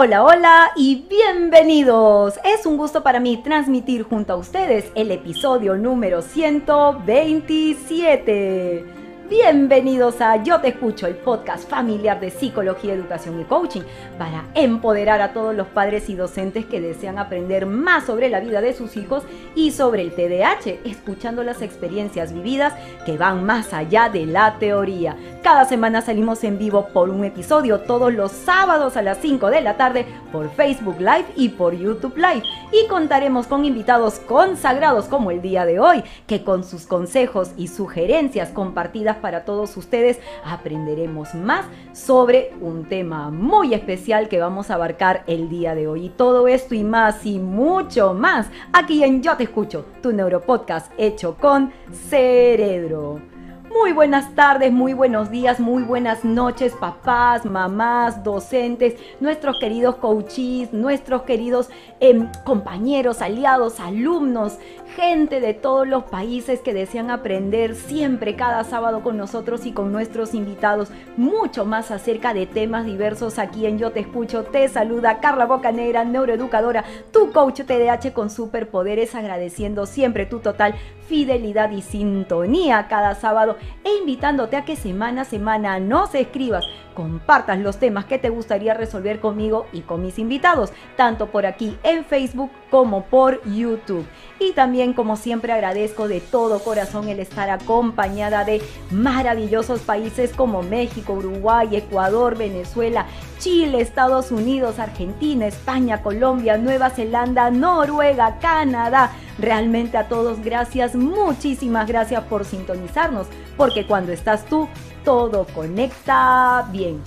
Hola, hola y bienvenidos. Es un gusto para mí transmitir junto a ustedes el episodio número 127. Bienvenidos a Yo Te Escucho, el podcast familiar de psicología, educación y coaching para empoderar a todos los padres y docentes que desean aprender más sobre la vida de sus hijos y sobre el TDAH, escuchando las experiencias vividas que van más allá de la teoría. Cada semana salimos en vivo por un episodio todos los sábados a las 5 de la tarde por Facebook Live y por YouTube Live. Y contaremos con invitados consagrados como el día de hoy, que con sus consejos y sugerencias compartidas para todos ustedes aprenderemos más sobre un tema muy especial que vamos a abarcar el día de hoy. Y todo esto y más y mucho más aquí en Yo Te Escucho, tu neuropodcast hecho con cerebro. Muy buenas tardes, muy buenos días, muy buenas noches, papás, mamás, docentes, nuestros queridos coaches, nuestros queridos em, compañeros, aliados, alumnos, gente de todos los países que desean aprender siempre cada sábado con nosotros y con nuestros invitados mucho más acerca de temas diversos aquí en Yo Te Escucho. Te saluda Carla Bocanera, neuroeducadora, tu coach TDAH con superpoderes, agradeciendo siempre tu total fidelidad y sintonía cada sábado e invitándote a que semana a semana nos escribas, compartas los temas que te gustaría resolver conmigo y con mis invitados, tanto por aquí en Facebook como por YouTube. Y también, como siempre, agradezco de todo corazón el estar acompañada de maravillosos países como México, Uruguay, Ecuador, Venezuela, Chile, Estados Unidos, Argentina, España, Colombia, Nueva Zelanda, Noruega, Canadá. Realmente a todos gracias, muchísimas gracias por sintonizarnos, porque cuando estás tú, todo conecta bien.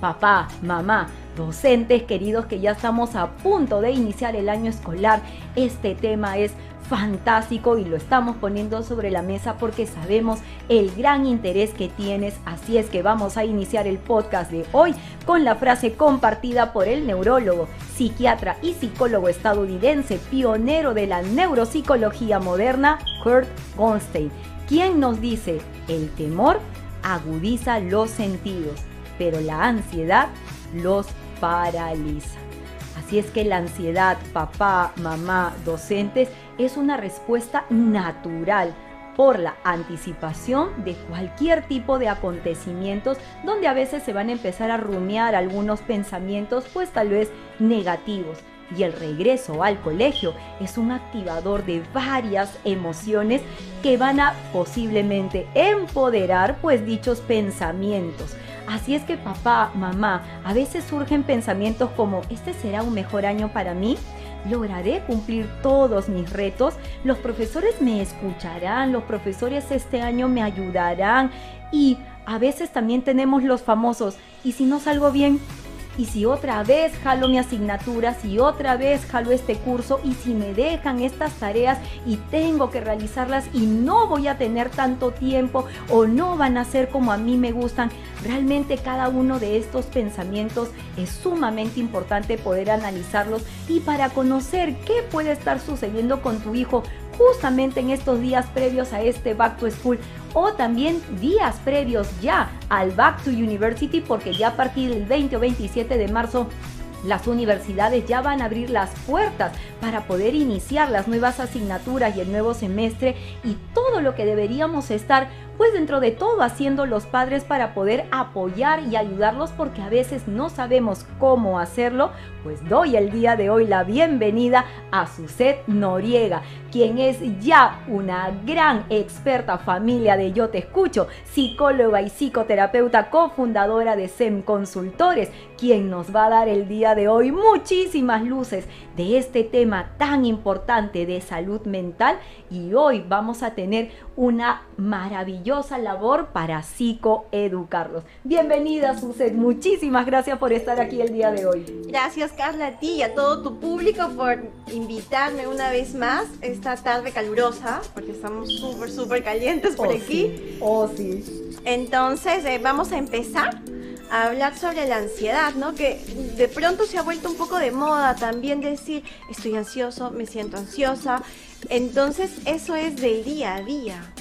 Papá, mamá, docentes queridos que ya estamos a punto de iniciar el año escolar, este tema es fantástico y lo estamos poniendo sobre la mesa porque sabemos el gran interés que tienes. Así es que vamos a iniciar el podcast de hoy con la frase compartida por el neurólogo, psiquiatra y psicólogo estadounidense, pionero de la neuropsicología moderna, Kurt Goldstein, quien nos dice, el temor agudiza los sentidos, pero la ansiedad los paraliza. Así es que la ansiedad, papá, mamá, docentes, es una respuesta natural por la anticipación de cualquier tipo de acontecimientos donde a veces se van a empezar a rumiar algunos pensamientos pues tal vez negativos y el regreso al colegio es un activador de varias emociones que van a posiblemente empoderar pues dichos pensamientos. Así es que papá, mamá, a veces surgen pensamientos como, ¿este será un mejor año para mí? ¿Lograré cumplir todos mis retos? ¿Los profesores me escucharán? ¿Los profesores este año me ayudarán? Y a veces también tenemos los famosos, ¿y si no salgo bien? Y si otra vez jalo mi asignatura, si otra vez jalo este curso y si me dejan estas tareas y tengo que realizarlas y no voy a tener tanto tiempo o no van a ser como a mí me gustan, realmente cada uno de estos pensamientos es sumamente importante poder analizarlos y para conocer qué puede estar sucediendo con tu hijo justamente en estos días previos a este Back to School o también días previos ya al Back to University porque ya a partir del 20 o 27 de marzo las universidades ya van a abrir las puertas para poder iniciar las nuevas asignaturas y el nuevo semestre y todo lo que deberíamos estar pues dentro de todo haciendo los padres para poder apoyar y ayudarlos porque a veces no sabemos cómo hacerlo, pues doy el día de hoy la bienvenida a Suset Noriega, quien es ya una gran experta familia de Yo Te Escucho, psicóloga y psicoterapeuta cofundadora de SEM Consultores, quien nos va a dar el día de hoy muchísimas luces de este tema tan importante de salud mental. Y hoy vamos a tener una maravillosa labor para psicoeducarlos. Bienvenida Suset, muchísimas gracias por estar aquí el día de hoy. Gracias Carla a ti y a todo tu público por invitarme una vez más esta tarde calurosa, porque estamos súper, súper calientes por Oh, aquí. sí. Oh, sí. Entonces eh, vamos a empezar a hablar sobre la ansiedad, ¿no? Que de pronto se ha vuelto un poco de moda también decir, estoy ansioso, me siento ansiosa. Entonces eso es del día a día.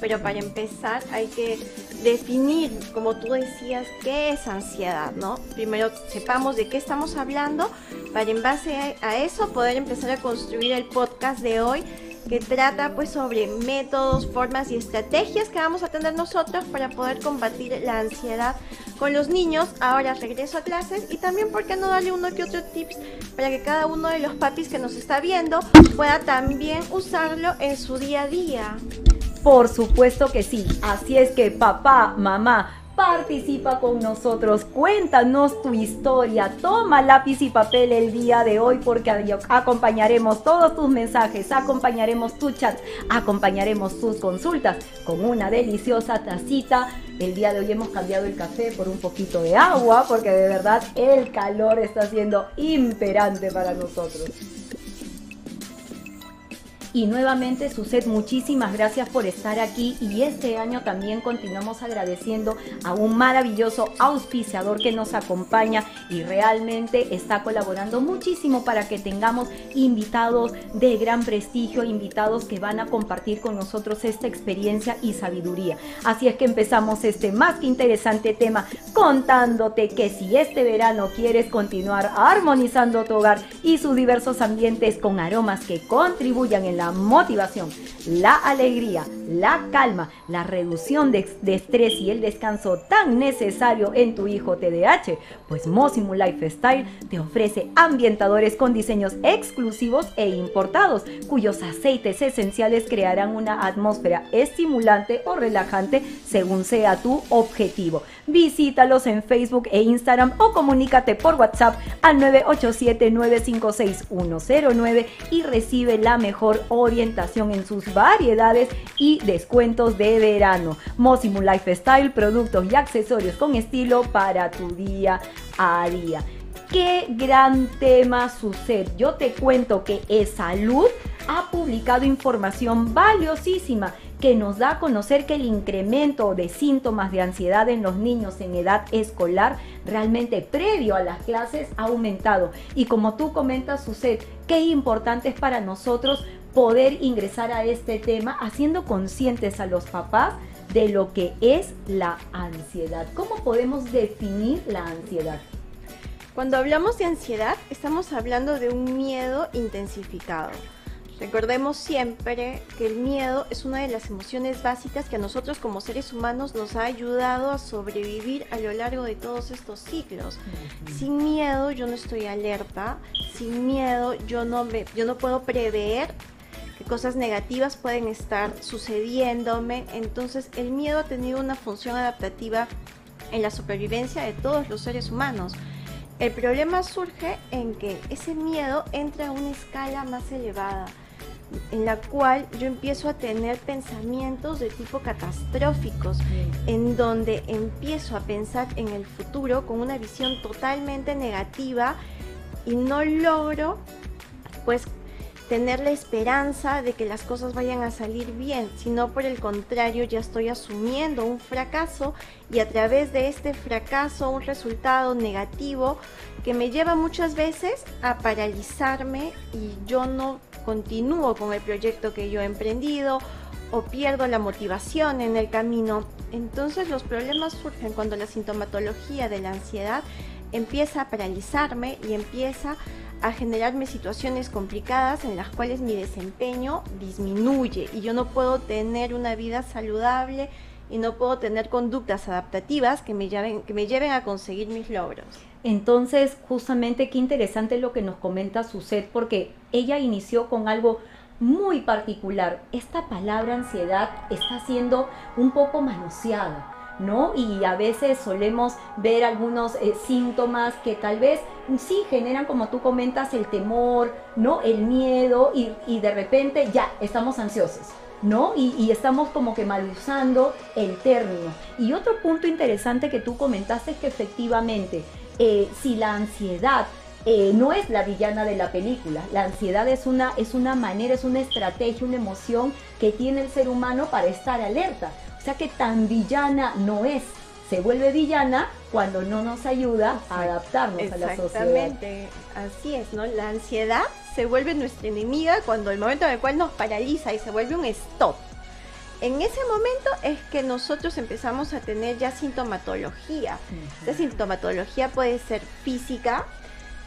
Pero para empezar hay que definir, como tú decías, qué es ansiedad, ¿no? Primero sepamos de qué estamos hablando para en base a eso poder empezar a construir el podcast de hoy que trata pues sobre métodos, formas y estrategias que vamos a tener nosotros para poder combatir la ansiedad con los niños. Ahora regreso a clases y también, ¿por qué no darle uno que otro tips para que cada uno de los papis que nos está viendo pueda también usarlo en su día a día? Por supuesto que sí. Así es que papá, mamá, participa con nosotros, cuéntanos tu historia, toma lápiz y papel el día de hoy porque acompañaremos todos tus mensajes, acompañaremos tu chat, acompañaremos tus consultas con una deliciosa tacita. El día de hoy hemos cambiado el café por un poquito de agua porque de verdad el calor está siendo imperante para nosotros. Y nuevamente, Suset, muchísimas gracias por estar aquí. Y este año también continuamos agradeciendo a un maravilloso auspiciador que nos acompaña y realmente está colaborando muchísimo para que tengamos invitados de gran prestigio, invitados que van a compartir con nosotros esta experiencia y sabiduría. Así es que empezamos este más que interesante tema contándote que si este verano quieres continuar armonizando tu hogar y sus diversos ambientes con aromas que contribuyan en la motivación, la alegría, la calma, la reducción de, estrés y el descanso tan necesario en tu hijo TDAH, pues Mosimu Lifestyle te ofrece ambientadores con diseños exclusivos e importados, cuyos aceites esenciales crearán una atmósfera estimulante o relajante según sea tu objetivo. Visítalos en Facebook e Instagram o comunícate por WhatsApp al 987-956-109 y recibe la mejor orientación en sus variedades y descuentos de verano. Mosimu Lifestyle, productos y accesorios con estilo para tu día a día. Qué gran tema sucede. Yo te cuento que es salud ha publicado información valiosísima que nos da a conocer que el incremento de síntomas de ansiedad en los niños en edad escolar realmente previo a las clases ha aumentado. Y como tú comentas, Suset, qué importante es para nosotros poder ingresar a este tema haciendo conscientes a los papás de lo que es la ansiedad. ¿Cómo podemos definir la ansiedad? Cuando hablamos de ansiedad, estamos hablando de un miedo intensificado Recordemos siempre que el miedo es una de las emociones básicas que a nosotros como seres humanos nos ha ayudado a sobrevivir a lo largo de todos estos ciclos. Sin miedo yo no estoy alerta, sin miedo yo no, me, yo no puedo prever que cosas negativas pueden estar sucediéndome. Entonces el miedo ha tenido una función adaptativa en la supervivencia de todos los seres humanos. El problema surge en que ese miedo entra a una escala más elevada en la cual yo empiezo a tener pensamientos de tipo catastróficos, en donde empiezo a pensar en el futuro con una visión totalmente negativa y no logro pues tener la esperanza de que las cosas vayan a salir bien, sino por el contrario ya estoy asumiendo un fracaso y a través de este fracaso un resultado negativo que me lleva muchas veces a paralizarme y yo no continúo con el proyecto que yo he emprendido o pierdo la motivación en el camino. Entonces los problemas surgen cuando la sintomatología de la ansiedad empieza a paralizarme y empieza a generarme situaciones complicadas en las cuales mi desempeño disminuye y yo no puedo tener una vida saludable y no puedo tener conductas adaptativas que me lleven, que me lleven a conseguir mis logros. Entonces, justamente qué interesante lo que nos comenta Suset, porque ella inició con algo muy particular. Esta palabra ansiedad está siendo un poco manoseada. ¿No? Y a veces solemos ver algunos eh, síntomas que tal vez sí generan, como tú comentas, el temor, ¿no? El miedo y, y de repente ya estamos ansiosos. ¿no? Y, estamos como que mal usando el término. Y otro punto interesante que tú comentaste es que efectivamente, eh, si la ansiedad eh, no es la villana de la película, la ansiedad es una, es una manera, es una estrategia, una emoción que tiene el ser humano para estar alerta. O sea que tan villana no es. Se vuelve villana cuando no nos ayuda a adaptarnos a la sociedad. Exactamente, así es, ¿no? La ansiedad se vuelve nuestra enemiga cuando el momento en el cual nos paraliza y se vuelve un stop. en ese momento es que nosotros empezamos a tener ya sintomatología. La sintomatología puede ser física.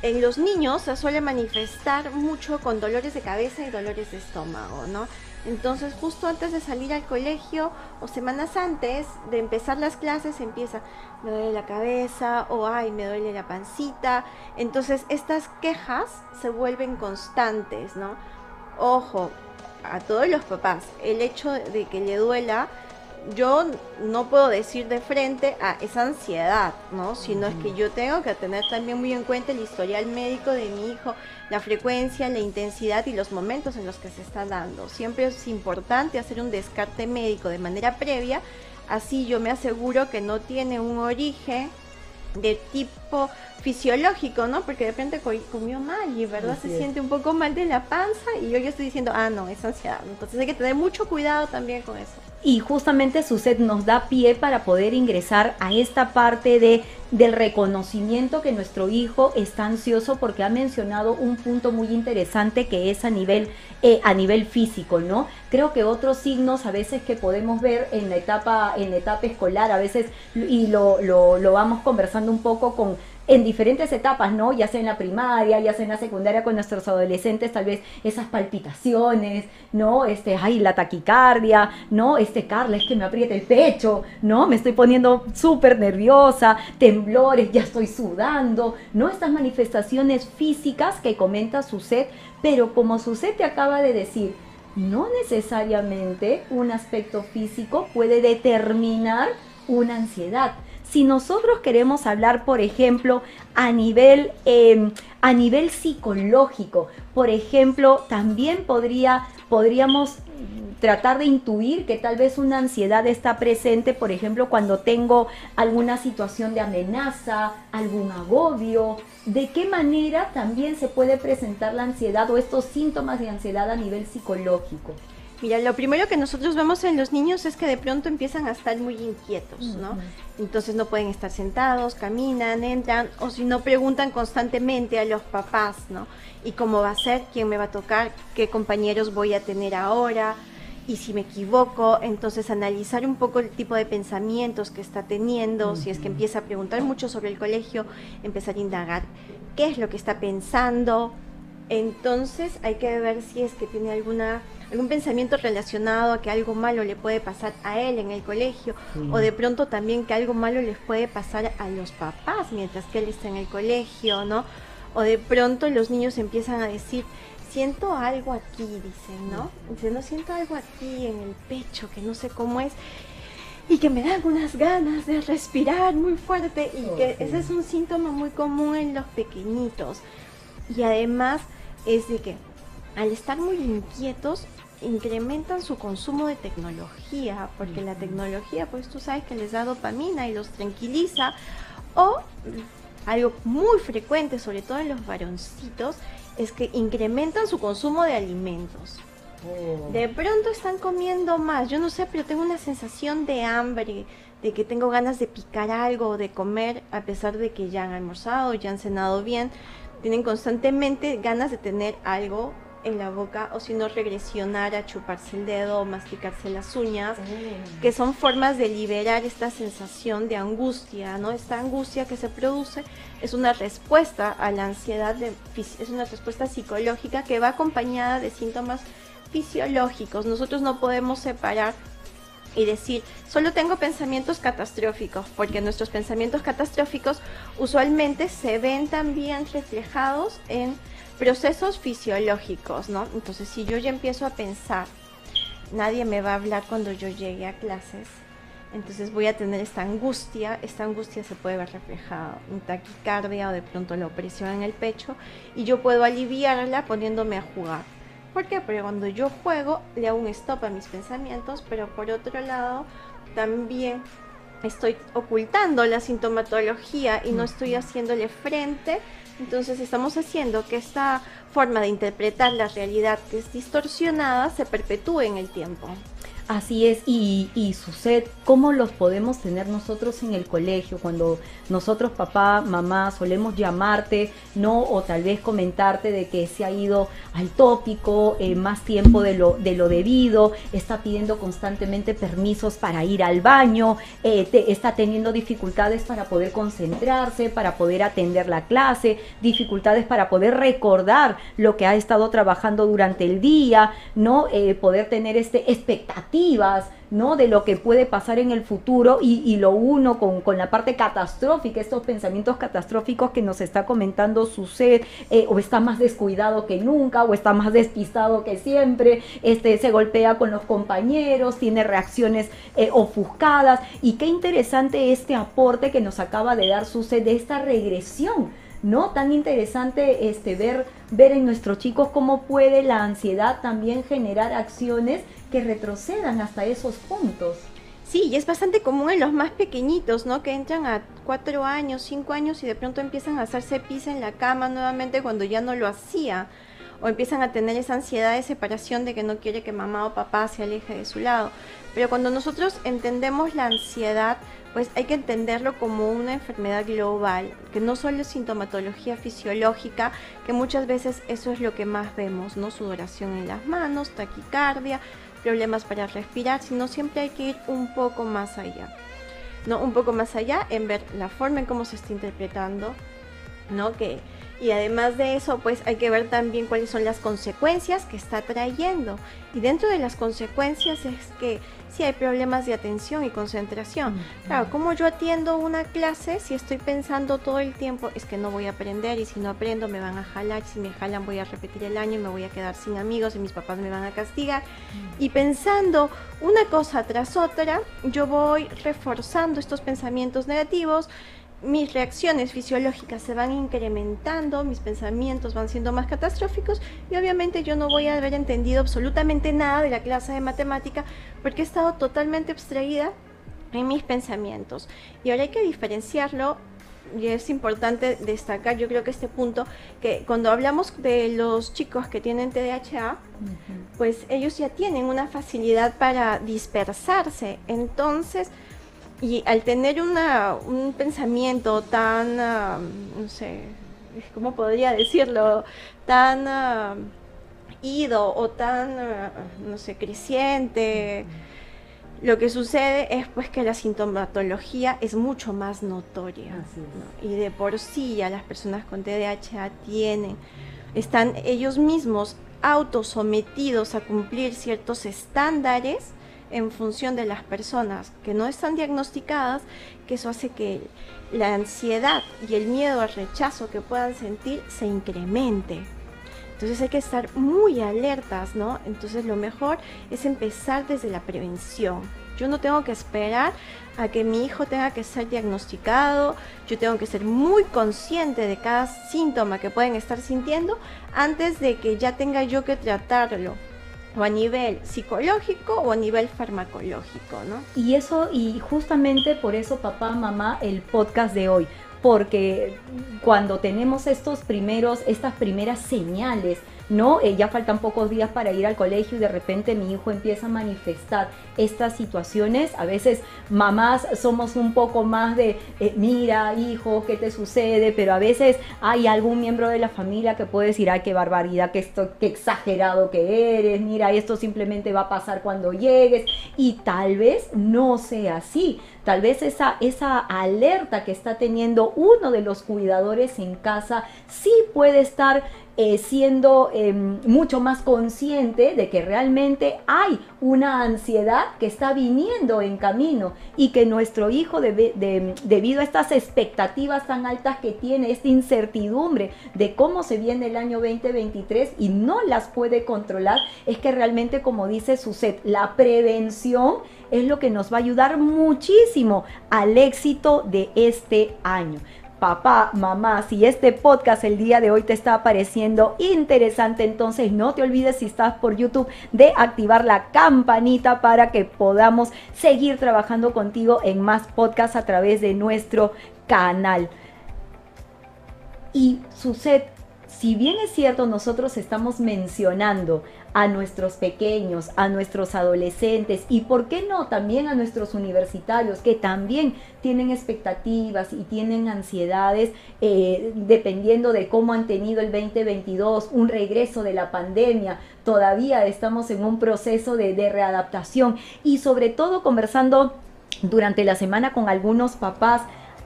En los niños se suele manifestar mucho con dolores de cabeza y dolores de estómago, ¿no? Entonces, justo antes de salir al colegio o semanas antes de empezar las clases, empieza, me duele la cabeza o ay, me duele la pancita. Entonces, estas quejas se vuelven constantes, ¿no? Ojo, a todos los papás, el hecho de que le duela yo no puedo decir de frente a esa ansiedad, ¿no? Sino es que yo tengo que tener también muy en cuenta el historial médico de mi hijo, la frecuencia, la intensidad y los momentos en los que se está dando. Siempre es importante hacer un descarte médico de manera previa, así yo me aseguro que no tiene un origen de tipo fisiológico, ¿no? Porque de repente comió mal y, ¿verdad? se siente un poco mal de la panza y yo ya estoy diciendo, ah, no, es ansiedad. Entonces hay que tener mucho cuidado también con eso. Y justamente su set nos da pie para poder ingresar a esta parte de del reconocimiento que nuestro hijo está ansioso porque ha mencionado un punto muy interesante que es a nivel eh, a nivel físico, ¿no? Creo que otros signos a veces que podemos ver en la etapa en la etapa escolar a veces y lo, lo, lo vamos conversando un poco con en diferentes etapas, ¿no? Ya sea en la primaria, ya sea en la secundaria con nuestros adolescentes, tal vez esas palpitaciones, ¿no? Este, ay, la taquicardia, ¿no? Este, Carla, es que me aprieta el pecho, ¿no? Me estoy poniendo súper nerviosa, temblores, ya estoy sudando, ¿no? Estas manifestaciones físicas que comenta Suset, pero como Suset te acaba de decir, no necesariamente un aspecto físico puede determinar una ansiedad si nosotros queremos hablar, por ejemplo, a nivel, em, a nivel psicológico, por ejemplo, también podría, podríamos tratar de intuir que tal vez una ansiedad está presente, por ejemplo, cuando tengo alguna situación de amenaza, algún agobio, de qué manera también se puede presentar la ansiedad o estos síntomas de ansiedad a nivel psicológico. Mira, lo primero que nosotros vemos en los niños es que de pronto empiezan a estar muy inquietos, ¿no? Entonces no pueden estar sentados, caminan, entran, o si no preguntan constantemente a los papás, ¿no? ¿Y cómo va a ser? ¿Quién me va a tocar? ¿Qué compañeros voy a tener ahora? Y si me equivoco, entonces analizar un poco el tipo de pensamientos que está teniendo, si es que empieza a preguntar mucho sobre el colegio, empezar a indagar qué es lo que está pensando. Entonces hay que ver si es que tiene alguna algún pensamiento relacionado a que algo malo le puede pasar a él en el colegio o de pronto también que algo malo les puede pasar a los papás mientras que él está en el colegio, ¿no? O de pronto los niños empiezan a decir, siento algo aquí, dicen, ¿no? Dicen, no siento algo aquí en el pecho que no sé cómo es y que me da algunas ganas de respirar muy fuerte y que ese es un síntoma muy común en los pequeñitos. Y además es de que al estar muy inquietos incrementan su consumo de tecnología, porque la tecnología, pues tú sabes que les da dopamina y los tranquiliza, o algo muy frecuente, sobre todo en los varoncitos, es que incrementan su consumo de alimentos. Oh. De pronto están comiendo más, yo no sé, pero tengo una sensación de hambre, de que tengo ganas de picar algo, de comer, a pesar de que ya han almorzado, ya han cenado bien, tienen constantemente ganas de tener algo en la boca o si no regresionar a chuparse el dedo o masticarse las uñas, oh. que son formas de liberar esta sensación de angustia, ¿no? Esta angustia que se produce es una respuesta a la ansiedad, de, es una respuesta psicológica que va acompañada de síntomas fisiológicos. Nosotros no podemos separar y decir, solo tengo pensamientos catastróficos, porque nuestros pensamientos catastróficos usualmente se ven también reflejados en procesos fisiológicos, ¿no? Entonces, si yo ya empiezo a pensar, nadie me va a hablar cuando yo llegue a clases, entonces voy a tener esta angustia, esta angustia se puede ver reflejada en taquicardia o de pronto la opresión en el pecho y yo puedo aliviarla poniéndome a jugar. ¿Por qué? Porque cuando yo juego le hago un stop a mis pensamientos, pero por otro lado también estoy ocultando la sintomatología y no estoy haciéndole frente entonces estamos haciendo que esta forma de interpretar la realidad que es distorsionada se perpetúe en el tiempo. Así es, y, y sucede, ¿cómo los podemos tener nosotros en el colegio? Cuando nosotros, papá, mamá, solemos llamarte, ¿no? O tal vez comentarte de que se ha ido al tópico eh, más tiempo de lo, de lo debido, está pidiendo constantemente permisos para ir al baño, eh, está teniendo dificultades para poder concentrarse, para poder atender la clase, dificultades para poder recordar lo que ha estado trabajando durante el día, ¿no? Eh, poder tener este ¿no? De lo que puede pasar en el futuro y, lo uno con, la parte catastrófica, estos pensamientos catastróficos que nos está comentando su ser, eh, o está más descuidado que nunca, o está más despistado que siempre, este, se golpea con los compañeros, tiene reacciones eh, ofuscadas, y qué interesante este aporte que nos acaba de dar su de esta regresión ¿no? Tan interesante este, ver, ver en nuestros chicos cómo puede la ansiedad también generar acciones que retrocedan hasta esos puntos. Sí, y es bastante común en los más pequeñitos, ¿no? Que entran a cuatro años, cinco años y de pronto empiezan a hacerse pis en la cama nuevamente cuando ya no lo hacía. O empiezan a tener esa ansiedad de separación de que no quiere que mamá o papá se aleje de su lado. Pero cuando nosotros entendemos la ansiedad, pues hay que entenderlo como una enfermedad global, que no solo es sintomatología fisiológica, que muchas veces eso es lo que más vemos, ¿no? Sudoración en las manos, taquicardia, problemas para respirar, sino siempre hay que ir un poco más allá. ¿no? Un poco más allá en ver la forma en cómo se está interpretando, ¿no? Que y además de eso, pues hay que ver también cuáles son las consecuencias que está trayendo. Y dentro de las consecuencias es que si hay problemas de atención y concentración. Claro, como yo atiendo una clase si estoy pensando todo el tiempo es que no voy a aprender y si no aprendo me van a jalar, si me jalan voy a repetir el año y me voy a quedar sin amigos y mis papás me van a castigar. Y pensando una cosa tras otra, yo voy reforzando estos pensamientos negativos mis reacciones fisiológicas se van incrementando, mis pensamientos van siendo más catastróficos y obviamente yo no voy a haber entendido absolutamente nada de la clase de matemática porque he estado totalmente abstraída en mis pensamientos. Y ahora hay que diferenciarlo y es importante destacar, yo creo que este punto, que cuando hablamos de los chicos que tienen TDAH, pues ellos ya tienen una facilidad para dispersarse. Entonces, y al tener una, un pensamiento tan, ah, no sé, ¿cómo podría decirlo? Tan uh, ido o tan, ah, no sé, creciente, lo que sucede es pues que la sintomatología es mucho más notoria. Y de por sí ya las personas con TDAH tienen, están ellos mismos autosometidos a cumplir ciertos estándares en función de las personas que no están diagnosticadas, que eso hace que la ansiedad y el miedo al rechazo que puedan sentir se incremente. Entonces hay que estar muy alertas, ¿no? Entonces lo mejor es empezar desde la prevención. Yo no tengo que esperar a que mi hijo tenga que ser diagnosticado, yo tengo que ser muy consciente de cada síntoma que pueden estar sintiendo antes de que ya tenga yo que tratarlo o a nivel psicológico o a nivel farmacológico, ¿no? Y eso, y justamente por eso, papá, mamá, el podcast de hoy, porque cuando tenemos estos primeros, estas primeras señales ¿no? Eh, ya faltan pocos días para ir al colegio y de repente mi hijo empieza a manifestar estas situaciones. A veces mamás somos un poco más de, eh, mira, hijo, ¿qué te sucede? Pero a veces hay algún miembro de la familia que puede decir, ay, qué barbaridad, qué, esto, qué exagerado que eres, mira, esto simplemente va a pasar cuando llegues. Y tal vez no sea así. Tal vez esa, esa alerta que está teniendo uno de los cuidadores en casa sí puede estar eh, siendo em, mucho más consciente de que realmente hay una ansiedad que está viniendo en camino y que nuestro hijo, debido a estas expectativas tan altas que tiene, esta incertidumbre de cómo se viene el año 2023 y no las puede controlar, es que realmente, como dice Suset, la prevención es lo que nos va a ayudar muchísimo al éxito de este año papá, mamá, si este podcast el día de hoy te está pareciendo interesante, entonces no te olvides si estás por YouTube de activar la campanita para que podamos seguir trabajando contigo en más podcasts a través de nuestro canal. Y sucede si bien es cierto, nosotros estamos mencionando a nuestros pequeños, a nuestros adolescentes y, ¿por qué no?, también a nuestros universitarios que también tienen expectativas y tienen ansiedades eh, dependiendo de cómo han tenido el 2022, un regreso de la pandemia, todavía estamos en un proceso de, de readaptación y sobre todo conversando durante la semana con algunos papás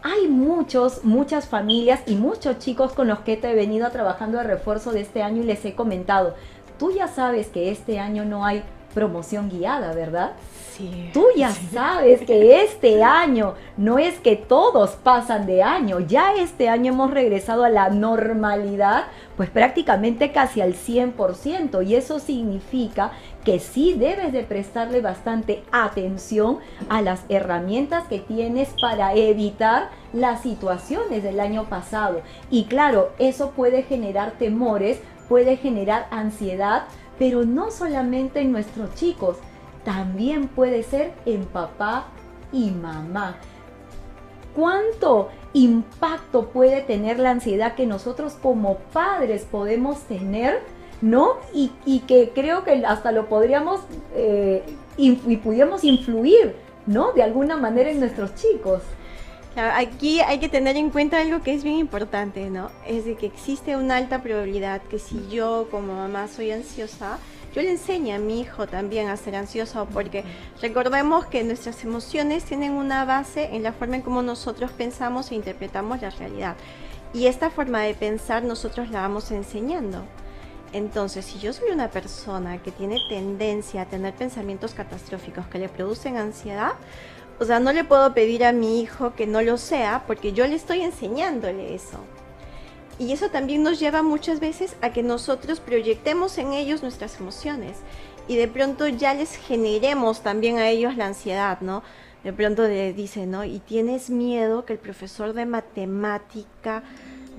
hay muchos, muchas familias y muchos chicos con los que te he venido trabajando de refuerzo de este año y les he comentado, tú ya sabes que este año no hay promoción guiada, ¿verdad? Sí. Tú ya sabes que este año no es que todos pasan de año, ya este año hemos regresado a la normalidad, pues prácticamente casi al 100%, y eso significa que sí debes de prestarle bastante atención a las herramientas que tienes para evitar las situaciones del año pasado. Y claro, eso puede generar temores, puede generar ansiedad, pero no solamente en nuestros chicos, también puede ser en papá y mamá. ¿Cuánto impacto puede tener la ansiedad que nosotros como padres podemos tener? ¿No? Y, que creo que hasta lo podríamos eh, y pudiéramos influir, ¿no? De alguna manera en nuestros chicos. aquí hay que tener en cuenta algo que es bien importante, ¿no? Es de que existe una alta probabilidad que si yo como mamá soy ansiosa, yo le enseño a mi hijo también a ser ansioso porque recordemos que nuestras emociones tienen una base en la forma en cómo nosotros pensamos e interpretamos la realidad. Y esta forma de pensar nosotros la vamos enseñando. Entonces, si yo soy una persona que tiene tendencia a tener pensamientos catastróficos que le producen ansiedad, o sea, no le puedo pedir a mi hijo que no lo sea porque yo le estoy enseñándole eso. Y eso también nos lleva muchas veces a que nosotros proyectemos en ellos nuestras emociones y de pronto ya les generemos también a ellos la ansiedad, ¿no? De pronto le dicen, ¿no? Y tienes miedo que el profesor de matemática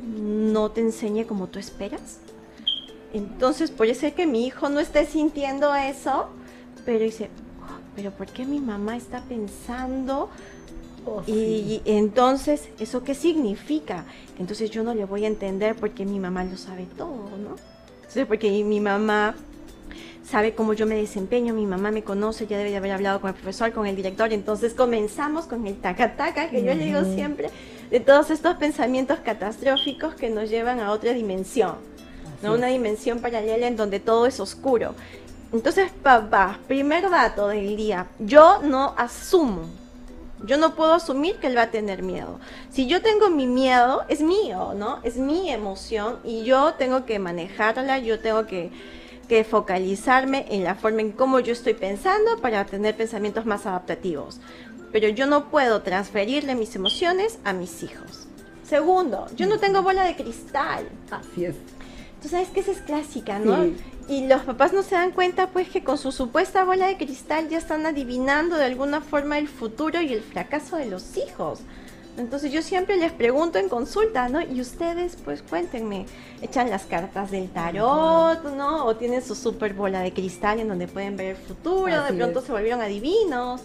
no te enseñe como tú esperas. Entonces puede ser que mi hijo no esté sintiendo eso, pero dice, oh, pero ¿por qué mi mamá está pensando? Oh, y, entonces, ¿eso qué significa? Entonces yo no le voy a entender porque mi mamá lo sabe todo, ¿no? Entonces, porque mi mamá sabe cómo yo me desempeño, mi mamá me conoce, ya debe de haber hablado con el profesor, con el director, entonces comenzamos con el taca-taca, que yo le digo siempre, de todos estos pensamientos catastróficos que nos llevan a otra dimensión. ¿No? Una dimensión paralela en donde todo es oscuro. Entonces, papá, primer dato del día, yo no asumo. Yo no puedo asumir que él va a tener miedo. Si yo tengo mi miedo, es mío, ¿no? Es mi emoción y yo tengo que manejarla, yo tengo que, que focalizarme en la forma en cómo yo estoy pensando para tener pensamientos más adaptativos. Pero yo no puedo transferirle mis emociones a mis hijos. Segundo, yo no tengo bola de cristal. Así es tú sabes que esa es clásica, ¿no? Y los papás no se dan cuenta pues que con su supuesta bola de cristal ya están adivinando de alguna forma el futuro y el fracaso de los hijos. Entonces yo siempre les pregunto en consulta, ¿no? Y ustedes, pues cuéntenme, echan las cartas del tarot, ¿no? O tienen su super bola de cristal en donde pueden ver el futuro, de pronto se volvieron adivinos.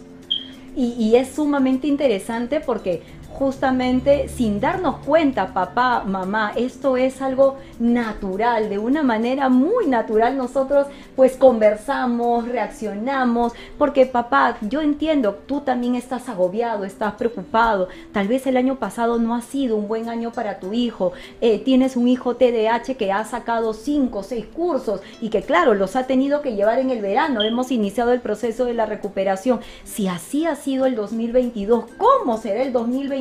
Y, y, es sumamente interesante porque justamente sin darnos cuenta, papá, mamá, esto es algo natural, de una manera muy natural nosotros pues conversamos, reaccionamos, porque papá, yo entiendo, tú también estás agobiado, estás preocupado, tal vez el año pasado no ha sido un buen año para tu hijo, eh, tienes un hijo TDAH que ha sacado cinco o seis cursos y que claro, los ha tenido que llevar en el verano, hemos iniciado el proceso de la recuperación, si así ha sido el 2022, ¿cómo será el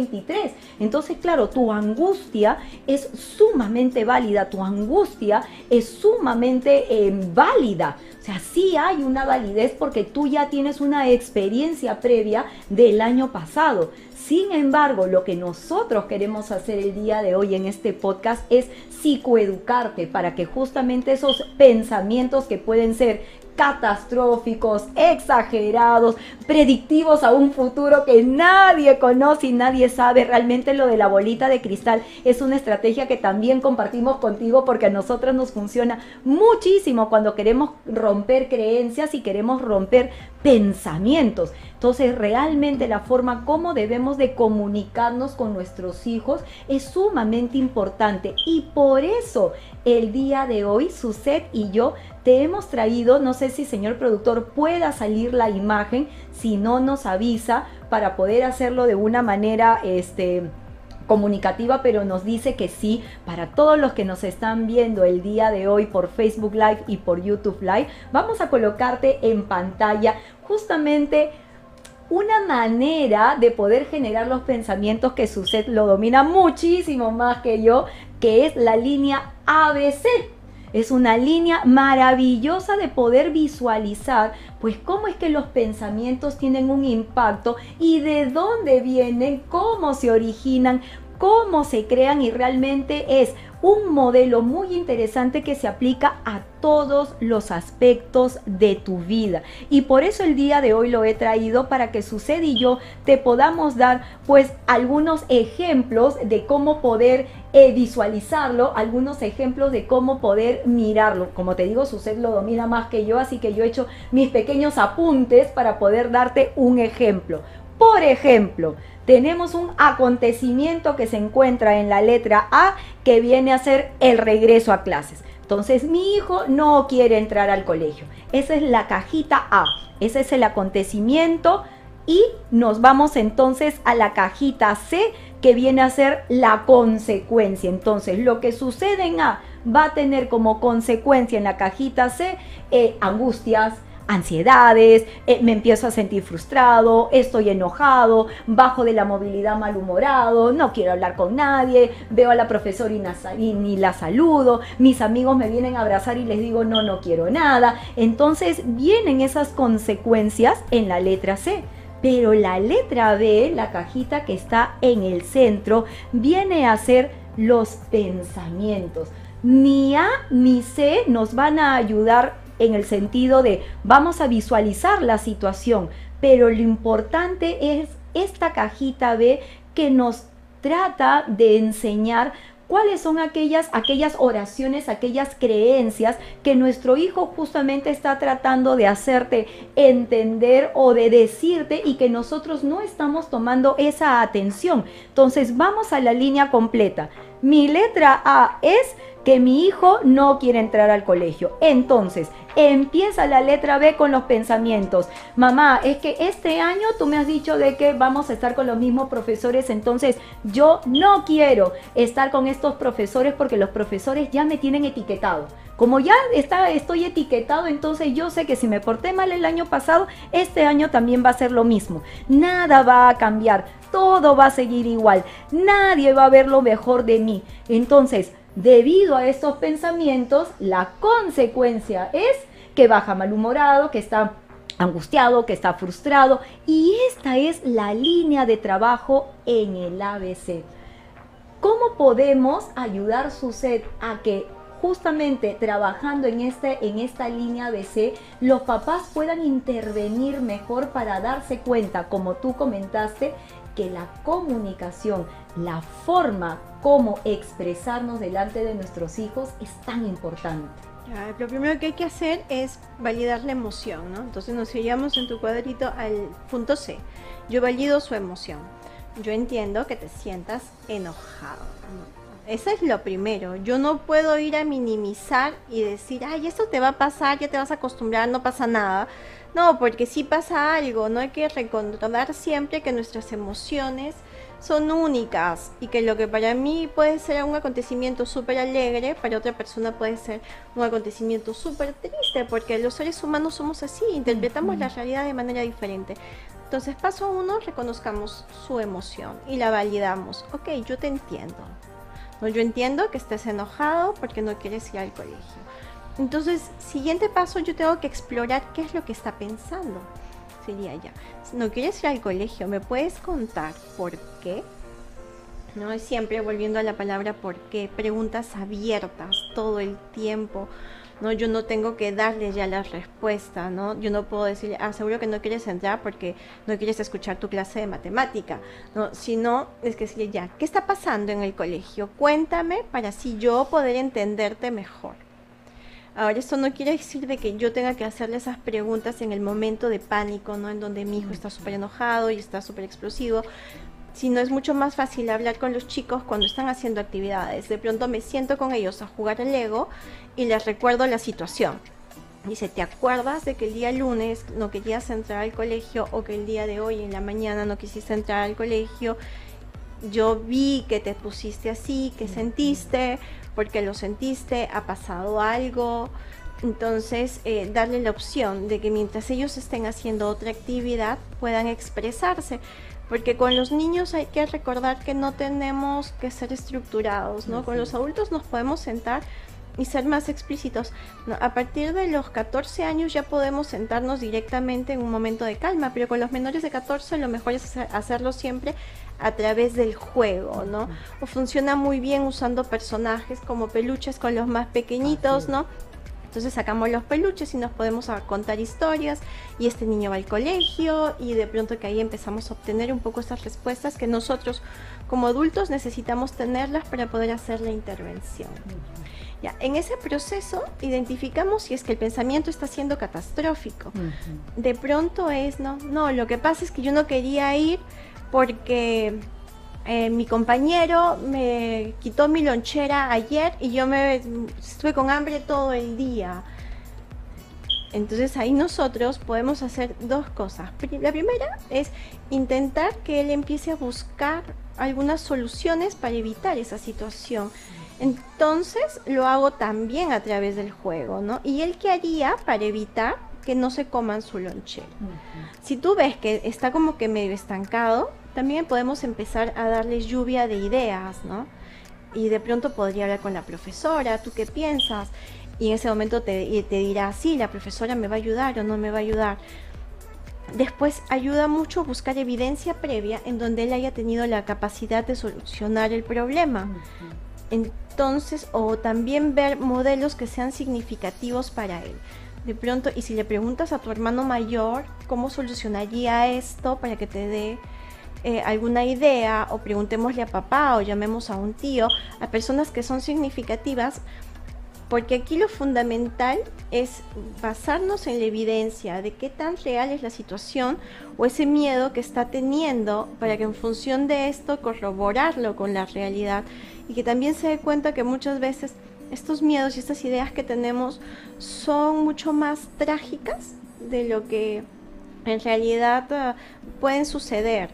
2023? Entonces, claro, tu angustia es sumamente válida, tu angustia es sumamente eh, válida. O sea, sí hay una validez porque tú ya tienes una experiencia previa del año pasado. Sin embargo, lo que nosotros queremos hacer el día de hoy en este podcast es psicoeducarte para que justamente esos pensamientos que pueden ser catastróficos, exagerados, predictivos a un futuro que nadie conoce y nadie sabe. Realmente lo de la bolita de cristal es una estrategia que también compartimos contigo porque a nosotros nos funciona muchísimo cuando queremos romper creencias y queremos romper pensamientos. Entonces, realmente la forma como debemos de comunicarnos con nuestros hijos es sumamente importante y por eso el día de hoy, Suset y yo te hemos traído, no sé si señor productor pueda salir la imagen, si no nos avisa para poder hacerlo de una manera este comunicativa, pero nos dice que sí, para todos los que nos están viendo el día de hoy por Facebook Live y por YouTube Live, vamos a colocarte en pantalla justamente una manera de poder generar los pensamientos que Suset lo domina muchísimo más que yo, que es la línea ABC. Es una línea maravillosa de poder visualizar, pues cómo es que los pensamientos tienen un impacto y de dónde vienen, cómo se originan, cómo se crean y realmente es un modelo muy interesante que se aplica a todos los aspectos de tu vida. Y por eso el día de hoy lo he traído para que Suced y yo te podamos dar pues algunos ejemplos de cómo poder eh, visualizarlo, algunos ejemplos de cómo poder mirarlo. Como te digo, Suced lo domina más que yo, así que yo he hecho mis pequeños apuntes para poder darte un ejemplo. Por ejemplo, tenemos un acontecimiento que se encuentra en la letra A que viene a ser el regreso a clases. Entonces mi hijo no quiere entrar al colegio. Esa es la cajita A. Ese es el acontecimiento y nos vamos entonces a la cajita C que viene a ser la consecuencia. Entonces lo que sucede en A va a tener como consecuencia en la cajita C eh, angustias, ansiedades, eh, me empiezo a sentir frustrado, estoy enojado, bajo de la movilidad malhumorado, no quiero hablar con nadie, veo a la profesora y, ni la saludo, mis amigos me vienen a abrazar y les digo no, no quiero nada. Entonces vienen esas consecuencias en la letra C. Pero la letra B, la cajita que está en el centro, viene a ser los pensamientos. Ni A ni C nos van a ayudar en el sentido de vamos a visualizar la situación, pero lo importante es esta cajita B que nos trata de enseñar cuáles son aquellas, aquellas oraciones, aquellas creencias que nuestro hijo justamente está tratando de hacerte entender o de decirte y que nosotros no estamos tomando esa atención. Entonces vamos a la línea completa. Mi letra A es que mi hijo no quiere entrar al colegio. Entonces, empieza la letra B con los pensamientos. Mamá, es que este año tú me has dicho de que vamos a estar con los mismos profesores, entonces yo no quiero estar con estos profesores porque los profesores ya me tienen etiquetado. Como ya está, estoy etiquetado, entonces yo sé que si me porté mal el año pasado, este año también va a ser lo mismo. Nada va a cambiar, todo va a seguir igual. Nadie va a ver lo mejor de mí. Entonces, Debido a estos pensamientos, la consecuencia es que baja malhumorado, que está angustiado, que está frustrado. Y esta es la línea de trabajo en el ABC. ¿Cómo podemos ayudar su sed a que justamente trabajando en, este, en esta línea ABC, los papás puedan intervenir mejor para darse cuenta, como tú comentaste, que la comunicación, la forma como expresarnos delante de nuestros hijos es tan importante. lo primero que hay que hacer es validar la emoción, ¿no? Entonces nos iríamos en tu cuadrito al punto C. Yo valido su emoción. Yo entiendo que te sientas enojado. Eso es lo primero. Yo no puedo ir a minimizar y decir, ay, esto te va a pasar, ya te vas a acostumbrar, no pasa nada. No, porque si pasa algo, no hay que recordar siempre que nuestras emociones son únicas y que lo que para mí puede ser un acontecimiento súper alegre, para otra persona puede ser un acontecimiento súper triste, porque los seres humanos somos así, interpretamos la realidad de manera diferente. Entonces, paso uno, reconozcamos su emoción y la validamos. Ok, yo te entiendo. Yo entiendo que estés enojado porque no quieres ir al colegio. Entonces, siguiente paso, yo tengo que explorar qué es lo que está pensando. Sería ya. No quieres ir al colegio, ¿me puedes contar por qué? No siempre volviendo a la palabra por qué, preguntas abiertas todo el tiempo. No, yo no tengo que darle ya la respuesta, ¿no? Yo no puedo decirle, ah, seguro que no quieres entrar porque no quieres escuchar tu clase de matemática, ¿no? Sino es que decirle ya, ¿qué está pasando en el colegio? Cuéntame para así yo poder entenderte mejor. Ahora, esto no quiere decir de que yo tenga que hacerle esas preguntas en el momento de pánico, ¿no? En donde mi hijo está súper enojado y está súper explosivo, sino es mucho más fácil hablar con los chicos cuando están haciendo actividades. De pronto me siento con ellos a jugar al Lego y les recuerdo la situación. Dice, ¿te acuerdas de que el día lunes no querías entrar al colegio o que el día de hoy en la mañana no quisiste entrar al colegio? Yo vi que te pusiste así, que sentiste, porque lo sentiste, ha pasado algo. Entonces, eh, darle la opción de que mientras ellos estén haciendo otra actividad puedan expresarse. Porque con los niños hay que recordar que no tenemos que ser estructurados, ¿no? Con los adultos nos podemos sentar y ser más explícitos. A partir de los 14 años ya podemos sentarnos directamente en un momento de calma, pero con los menores de 14 lo mejor es hacerlo siempre a través del juego, ¿no? O funciona muy bien usando personajes como peluches con los más pequeñitos, ¿no? Entonces sacamos los peluches y nos podemos contar historias y este niño va al colegio y de pronto que ahí empezamos a obtener un poco esas respuestas que nosotros como adultos necesitamos tenerlas para poder hacer la intervención. Ya, en ese proceso identificamos si es que el pensamiento está siendo catastrófico. De pronto es, no, no, lo que pasa es que yo no quería ir porque eh, mi compañero me quitó mi lonchera ayer y yo me estuve con hambre todo el día. Entonces ahí nosotros podemos hacer dos cosas. La primera es intentar que él empiece a buscar algunas soluciones para evitar esa situación. Entonces lo hago también a través del juego, ¿no? ¿Y él qué haría para evitar que no se coman su lonchera? Si tú ves que está como que medio estancado, también podemos empezar a darles lluvia de ideas, ¿no? Y de pronto podría hablar con la profesora, ¿tú qué piensas? Y en ese momento te, te dirá, sí, la profesora me va a ayudar o no me va a ayudar. Después ayuda mucho buscar evidencia previa en donde él haya tenido la capacidad de solucionar el problema. Entonces, o también ver modelos que sean significativos para él. De pronto, y si le preguntas a tu hermano mayor cómo solucionaría esto para que te dé eh, alguna idea o preguntémosle a papá o llamemos a un tío, a personas que son significativas, porque aquí lo fundamental es basarnos en la evidencia de qué tan real es la situación o ese miedo que está teniendo para que en función de esto corroborarlo con la realidad y que también se dé cuenta que muchas veces estos miedos y estas ideas que tenemos son mucho más trágicas de lo que en realidad ah, pueden suceder.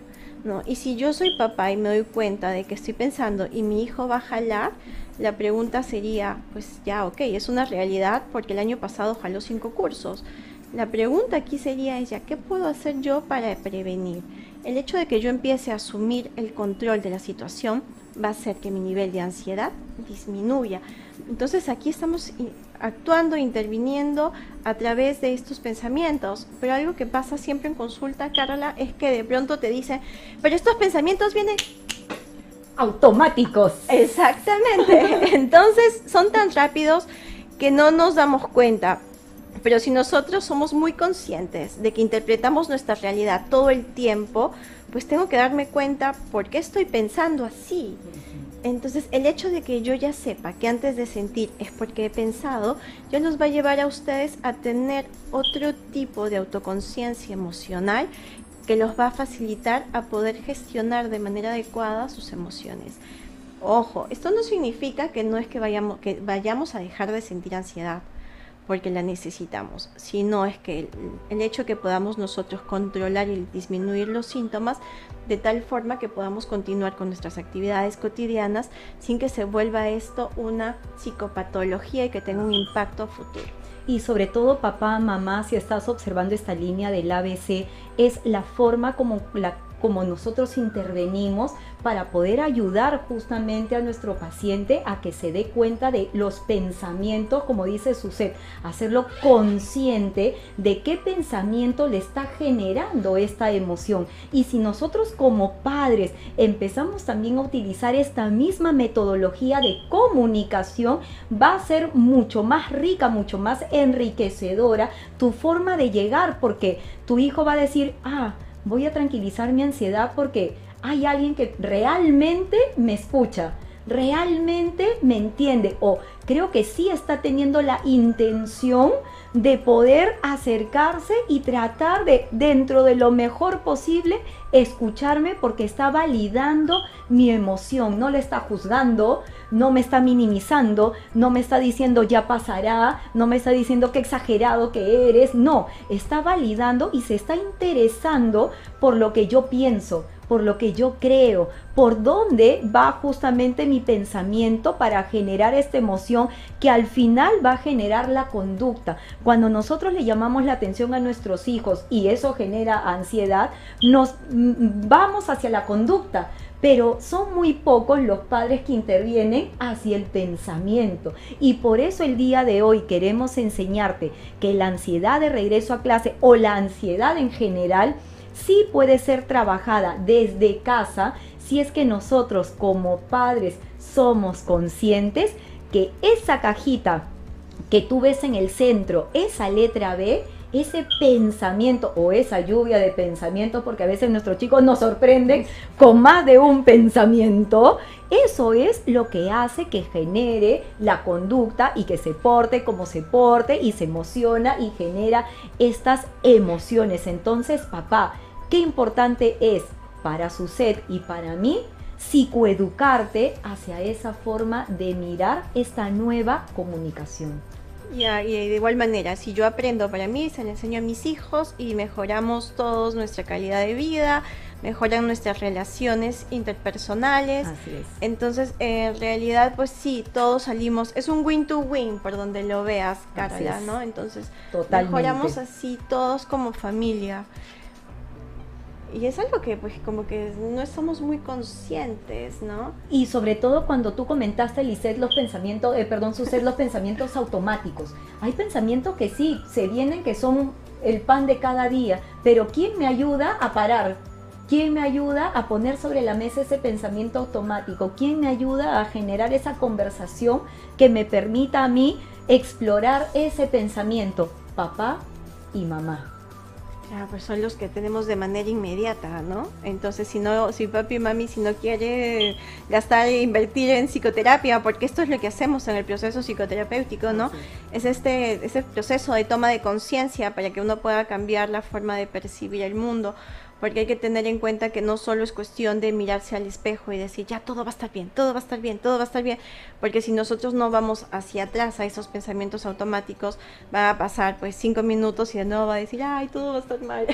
Y si yo soy papá y me doy cuenta de que estoy pensando y mi hijo va a jalar, la pregunta sería, pues ya, ok, es una realidad porque el año pasado jaló cinco cursos. La pregunta aquí sería ya, ¿qué puedo hacer yo para prevenir? El hecho de que yo empiece a asumir el control de la situación va a hacer que mi nivel de ansiedad disminuya. Entonces aquí estamos actuando, interviniendo a través de estos pensamientos. Pero algo que pasa siempre en consulta, Carla, es que de pronto te dicen, pero estos pensamientos vienen automáticos. Exactamente. Entonces son tan rápidos que no nos damos cuenta. Pero si nosotros somos muy conscientes de que interpretamos nuestra realidad todo el tiempo, pues tengo que darme cuenta por qué estoy pensando así. Entonces, el hecho de que yo ya sepa que antes de sentir es porque he pensado, ya nos va a llevar a ustedes a tener otro tipo de autoconciencia emocional que los va a facilitar a poder gestionar de manera adecuada sus emociones. Ojo, esto no significa que no es que vayamos, que vayamos a dejar de sentir ansiedad porque la necesitamos, sino es que el, hecho que podamos nosotros controlar y disminuir los síntomas de tal forma que podamos continuar con nuestras actividades cotidianas sin que se vuelva esto una psicopatología y que tenga un impacto futuro. Y sobre todo, papá, mamá, si estás observando esta línea del ABC, es la forma como la como nosotros intervenimos para poder ayudar justamente a nuestro paciente a que se dé cuenta de los pensamientos, como dice Suset, hacerlo consciente de qué pensamiento le está generando esta emoción. Y si nosotros como padres empezamos también a utilizar esta misma metodología de comunicación, va a ser mucho más rica, mucho más enriquecedora tu forma de llegar, porque tu hijo va a decir, ah, voy a tranquilizar mi ansiedad porque hay alguien que realmente me escucha. realmente me entiende o creo que sí está teniendo la intención de poder acercarse y tratar de, dentro de lo mejor posible, escucharme porque está validando mi emoción, no le está juzgando, no me está minimizando, no me está diciendo ya pasará, no me está diciendo qué exagerado que eres, no, está validando y se está interesando por lo que yo pienso, por lo que yo creo, por dónde va justamente mi pensamiento para generar esta emoción que al final va a generar la conducta. Cuando nosotros le llamamos la atención a nuestros hijos y eso genera ansiedad, nos mm, vamos hacia la conducta pero son muy pocos los padres que intervienen hacia el pensamiento. Y por eso el día de hoy queremos enseñarte que la ansiedad de regreso a clase o la ansiedad en general sí puede ser trabajada desde casa si es que nosotros como padres somos conscientes que esa cajita que tú ves en el centro, esa letra B, ese pensamiento o esa lluvia de pensamiento, porque a veces nuestros chicos nos sorprenden con más de un pensamiento, eso es lo que hace que genere la conducta y que se porte como se porte y se emociona y genera estas emociones. Entonces, papá, qué importante es para su sed y para mí psicoeducarte hacia esa forma de mirar esta nueva comunicación. Y de igual manera, si yo aprendo para mí, se le enseño a mis hijos y mejoramos todos nuestra calidad de vida, mejoran nuestras relaciones interpersonales. Así es. Entonces, en realidad, pues sí, todos salimos, es un win-to-win por donde lo veas, Carla, ¿no? Entonces, Totalmente. mejoramos así todos como familia. Y es algo que pues como que no estamos muy conscientes, ¿no? Y sobre todo cuando tú comentaste, Lisset, los pensamientos, eh, perdón, Suset, los pensamientos automáticos. Hay pensamientos que sí, se vienen, que son el pan de cada día, pero ¿quién me ayuda a parar? ¿Quién me ayuda a poner sobre la mesa ese pensamiento automático? ¿Quién me ayuda a generar esa conversación que me permita a mí explorar ese pensamiento? Papá y mamá. Claro, pues son los que tenemos de manera inmediata, ¿no? Entonces, si no, si papi y mami, si no quiere gastar e invertir en psicoterapia, porque esto es lo que hacemos en el proceso psicoterapéutico, ¿no? Es este, ese proceso de toma de conciencia para que uno pueda cambiar la forma de percibir el mundo porque hay que tener en cuenta que no solo es cuestión de mirarse al espejo y decir, ya todo va a estar bien, todo va a estar bien, todo va a estar bien, porque si nosotros no vamos hacia atrás a esos pensamientos automáticos, va a pasar pues cinco minutos y de nuevo va a decir, ay, todo va a estar mal.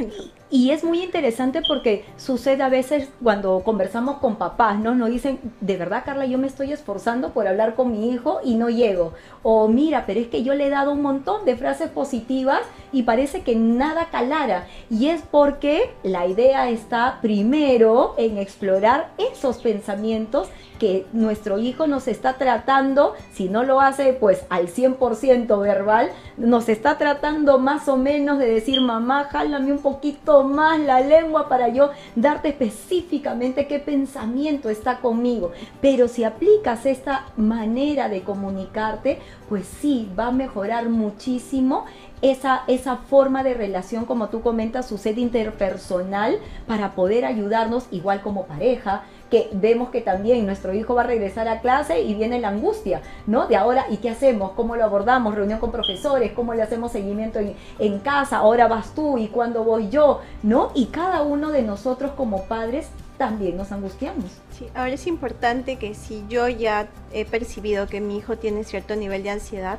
y es muy interesante porque sucede a veces cuando conversamos con papás, ¿no? Nos dicen, de verdad, Carla, yo me estoy esforzando por hablar con mi hijo y no llego. O mira, pero es que yo le he dado un montón de frases positivas y parece que nada calara. Y es porque la idea está primero en explorar esos pensamientos que nuestro hijo nos está tratando, si no lo hace pues al 100% verbal, nos está tratando más o menos de decir, mamá, jálame un poquito más la lengua para yo darte específicamente qué pensamiento está conmigo. Pero si aplicas esta manera de comunicarte, pues sí, va a mejorar muchísimo esa, esa forma de relación, como tú comentas, sucede interpersonal para poder ayudarnos igual como pareja, que vemos que también nuestro hijo va a regresar a clase y viene la angustia, ¿no? De ahora, ¿y qué hacemos? ¿Cómo lo abordamos? Reunión con profesores, ¿cómo le hacemos seguimiento en, en casa? Ahora vas tú y cuándo voy yo, ¿no? Y cada uno de nosotros como padres también nos angustiamos. Sí, ahora es importante que si yo ya he percibido que mi hijo tiene cierto nivel de ansiedad,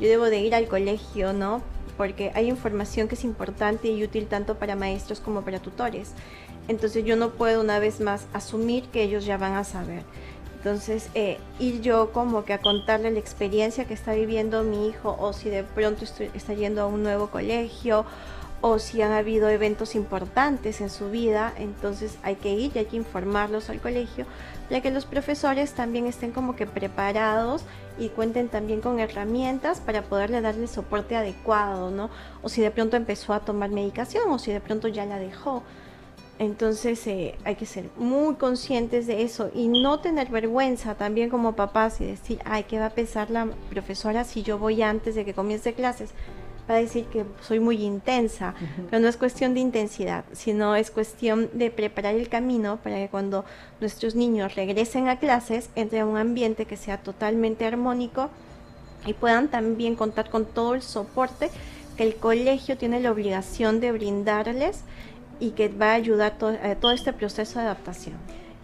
yo debo de ir al colegio, ¿no? porque hay información que es importante y útil tanto para maestros como para tutores. Entonces yo no puedo una vez más asumir que ellos ya van a saber. Entonces, eh, ir yo como que a contarle la experiencia que está viviendo mi hijo o si de pronto está yendo a un nuevo colegio o si han habido eventos importantes en su vida, entonces hay que ir y hay que informarlos al colegio para que los profesores también estén como que preparados y cuenten también con herramientas para poderle darle soporte adecuado, ¿no? O si de pronto empezó a tomar medicación o si de pronto ya la dejó. Entonces eh, hay que ser muy conscientes de eso y no tener vergüenza también como papás y decir, ay, ¿qué va a pensar la profesora si yo voy antes de que comience clases? va a decir que soy muy intensa, pero no es cuestión de intensidad, sino es cuestión de preparar el camino para que cuando nuestros niños regresen a clases entre a un ambiente que sea totalmente armónico y puedan también contar con todo el soporte que el colegio tiene la obligación de brindarles y que va a ayudar a todo este proceso de adaptación.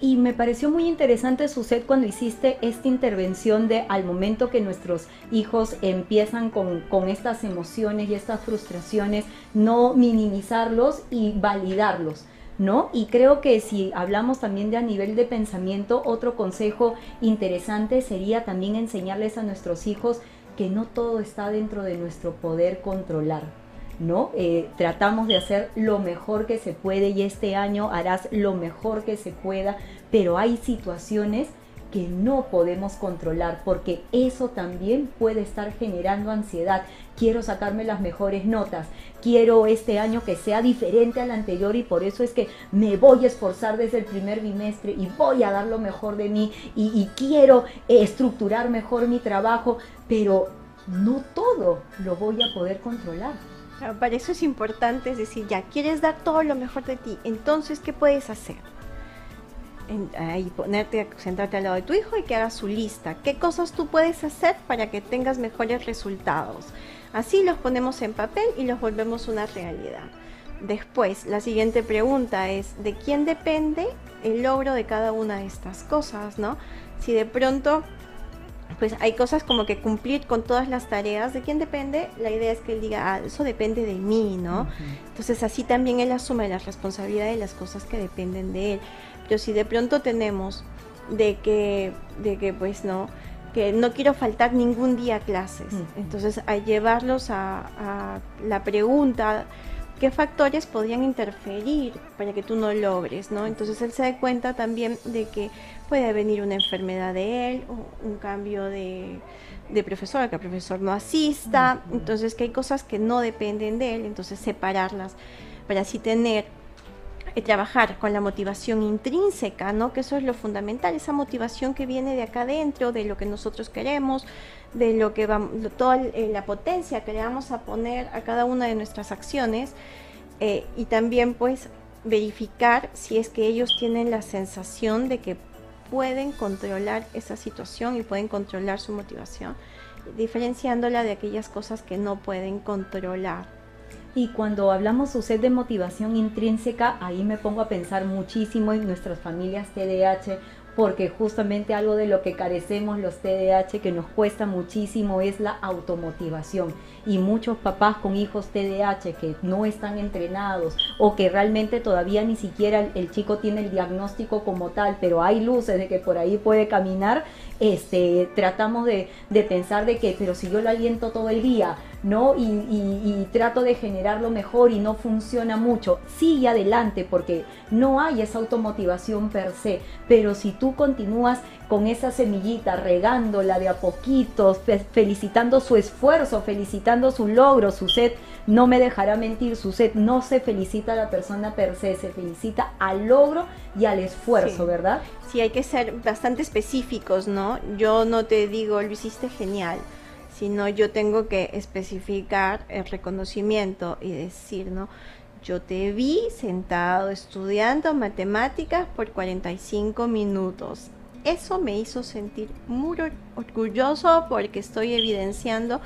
Y me pareció muy interesante, Suset, cuando hiciste esta intervención de al momento que nuestros hijos empiezan con, con, estas emociones y estas frustraciones, no minimizarlos y validarlos. ¿No? Y creo que si hablamos también de a nivel de pensamiento, otro consejo interesante sería también enseñarles a nuestros hijos que no todo está dentro de nuestro poder controlar. ¿No? Eh, tratamos de hacer lo mejor que se puede y este año harás lo mejor que se pueda, pero hay situaciones que no podemos controlar porque eso también puede estar generando ansiedad. Quiero sacarme las mejores notas, quiero este año que sea diferente al anterior y por eso es que me voy a esforzar desde el primer bimestre y voy a dar lo mejor de mí y, quiero estructurar mejor mi trabajo, pero no todo lo voy a poder controlar. Para eso es importante, es decir, ya quieres dar todo lo mejor de ti, entonces, ¿qué puedes hacer? ahí ponerte, sentarte al lado de tu hijo y que haga su lista. ¿Qué cosas tú puedes hacer para que tengas mejores resultados? Así los ponemos en papel y los volvemos una realidad. Después, la siguiente pregunta es, ¿de quién depende el logro de cada una de estas cosas? ¿no? Si de pronto pues hay cosas como que cumplir con todas las tareas. ¿De quién depende? La idea es que él diga, ah, eso depende de mí, ¿no? Entonces así también él asume la responsabilidad de las cosas que dependen de él. Pero si de pronto tenemos de que, de que pues no, que no quiero faltar ningún día a clases, entonces a llevarlos a, a la pregunta qué factores podrían interferir para que tú no logres, ¿no? Entonces él se da cuenta también de que puede venir una enfermedad de él, o un cambio de, profesor, que el profesor no asista, entonces que hay cosas que no dependen de él, entonces separarlas para así tener trabajar con la motivación intrínseca, ¿no? Que eso es lo fundamental, esa motivación que viene de acá adentro, de lo que nosotros queremos, de lo que vamos, toda eh, la potencia que le vamos a poner a cada una de nuestras acciones eh, y también pues verificar si es que ellos tienen la sensación de que pueden controlar esa situación y pueden controlar su motivación, diferenciándola de aquellas cosas que no pueden controlar. Y cuando hablamos usted de motivación intrínseca, ahí me pongo a pensar muchísimo en nuestras familias TDAH porque justamente algo de lo que carecemos los TDAH que nos cuesta muchísimo es la automotivación. Y muchos papás con hijos TDAH que no están entrenados o que realmente todavía ni siquiera el chico tiene el diagnóstico como tal, pero hay luces de que por ahí puede caminar, este, tratamos de, pensar de que, pero si yo lo aliento todo el día, ¿no? Y, y, trato de generarlo mejor y no funciona mucho, sigue adelante porque no hay esa automotivación per se, pero si tú continúas con esa semillita, regándola de a poquitos, felicitando su esfuerzo, felicitando su logro, su sed, no me dejará mentir, su sed no se felicita a la persona per se, se felicita al logro y al esfuerzo, ¿verdad? Sí, hay que ser bastante específicos, ¿no? Yo no te digo, lo hiciste genial, sino yo tengo que especificar el reconocimiento y decir, ¿no? Yo te vi sentado estudiando matemáticas por 45 minutos. Eso me hizo sentir muy orgulloso porque estoy evidenciando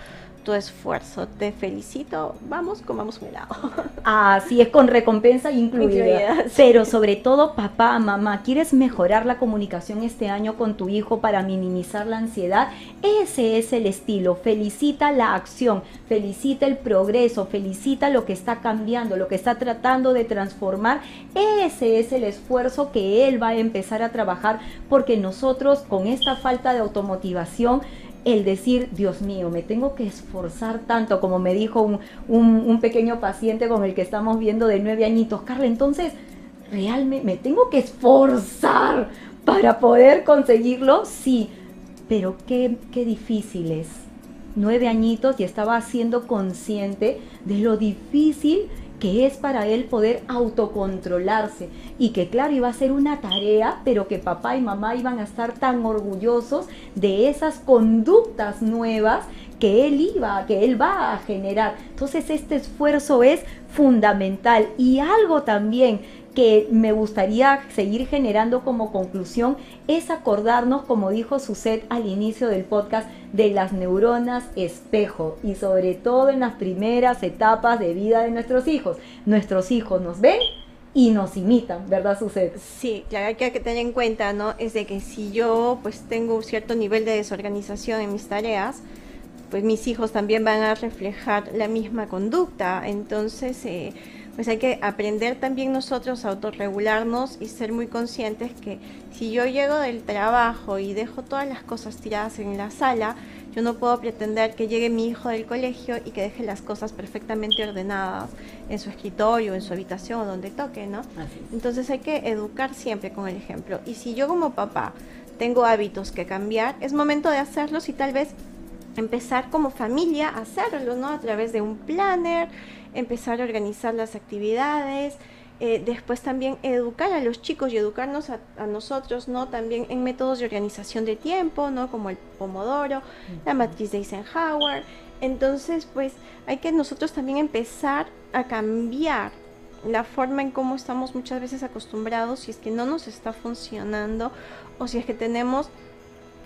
tu esfuerzo. Te felicito. Vamos, comamos un helado. Así es, con recompensa incluida. Pero sobre todo, papá, mamá, ¿quieres mejorar la comunicación este año con tu hijo para minimizar la ansiedad? Ese es el estilo. Felicita la acción, felicita el progreso, felicita lo que está cambiando, lo que está tratando de transformar. Ese es el esfuerzo que él va a empezar a trabajar porque nosotros con esta falta de automotivación, el decir, Dios mío, me tengo que esforzar tanto, como me dijo un, pequeño paciente con el que estamos viendo de nueve añitos, Carla, entonces, realmente me tengo que esforzar para poder conseguirlo, sí, pero qué, qué difícil es. Nueve añitos y estaba siendo consciente de lo difícil que es para él poder autocontrolarse y que claro iba a ser una tarea, pero que papá y mamá iban a estar tan orgullosos de esas conductas nuevas que él iba, que él va a generar. Entonces este esfuerzo es fundamental y algo también que me gustaría seguir generando como conclusión es acordarnos, como dijo Suset al inicio del podcast, de las neuronas espejo y sobre todo en las primeras etapas de vida de nuestros hijos. Nuestros hijos nos ven y nos imitan, ¿verdad, Suset? Sí, claro, hay que tener en cuenta, ¿no? Es de que si yo pues tengo un cierto nivel de desorganización en mis tareas, pues mis hijos también van a reflejar la misma conducta. Entonces, eh, pues hay que aprender también nosotros a autorregularnos y ser muy conscientes que si yo llego del trabajo y dejo todas las cosas tiradas en la sala, yo no puedo pretender que llegue mi hijo del colegio y que deje las cosas perfectamente ordenadas en su escritorio, en su habitación o donde toque, ¿no? Entonces hay que educar siempre con el ejemplo. Y si yo como papá tengo hábitos que cambiar, es momento de hacerlos y tal vez empezar como familia a hacerlo, ¿no? A través de un planner, empezar a organizar las actividades, eh, después también educar a los chicos y educarnos a, nosotros, ¿no? También en métodos de organización de tiempo, ¿no? Como el Pomodoro, la matriz de Eisenhower. Entonces, pues hay que nosotros también empezar a cambiar la forma en cómo estamos muchas veces acostumbrados si es que no nos está funcionando o si es que tenemos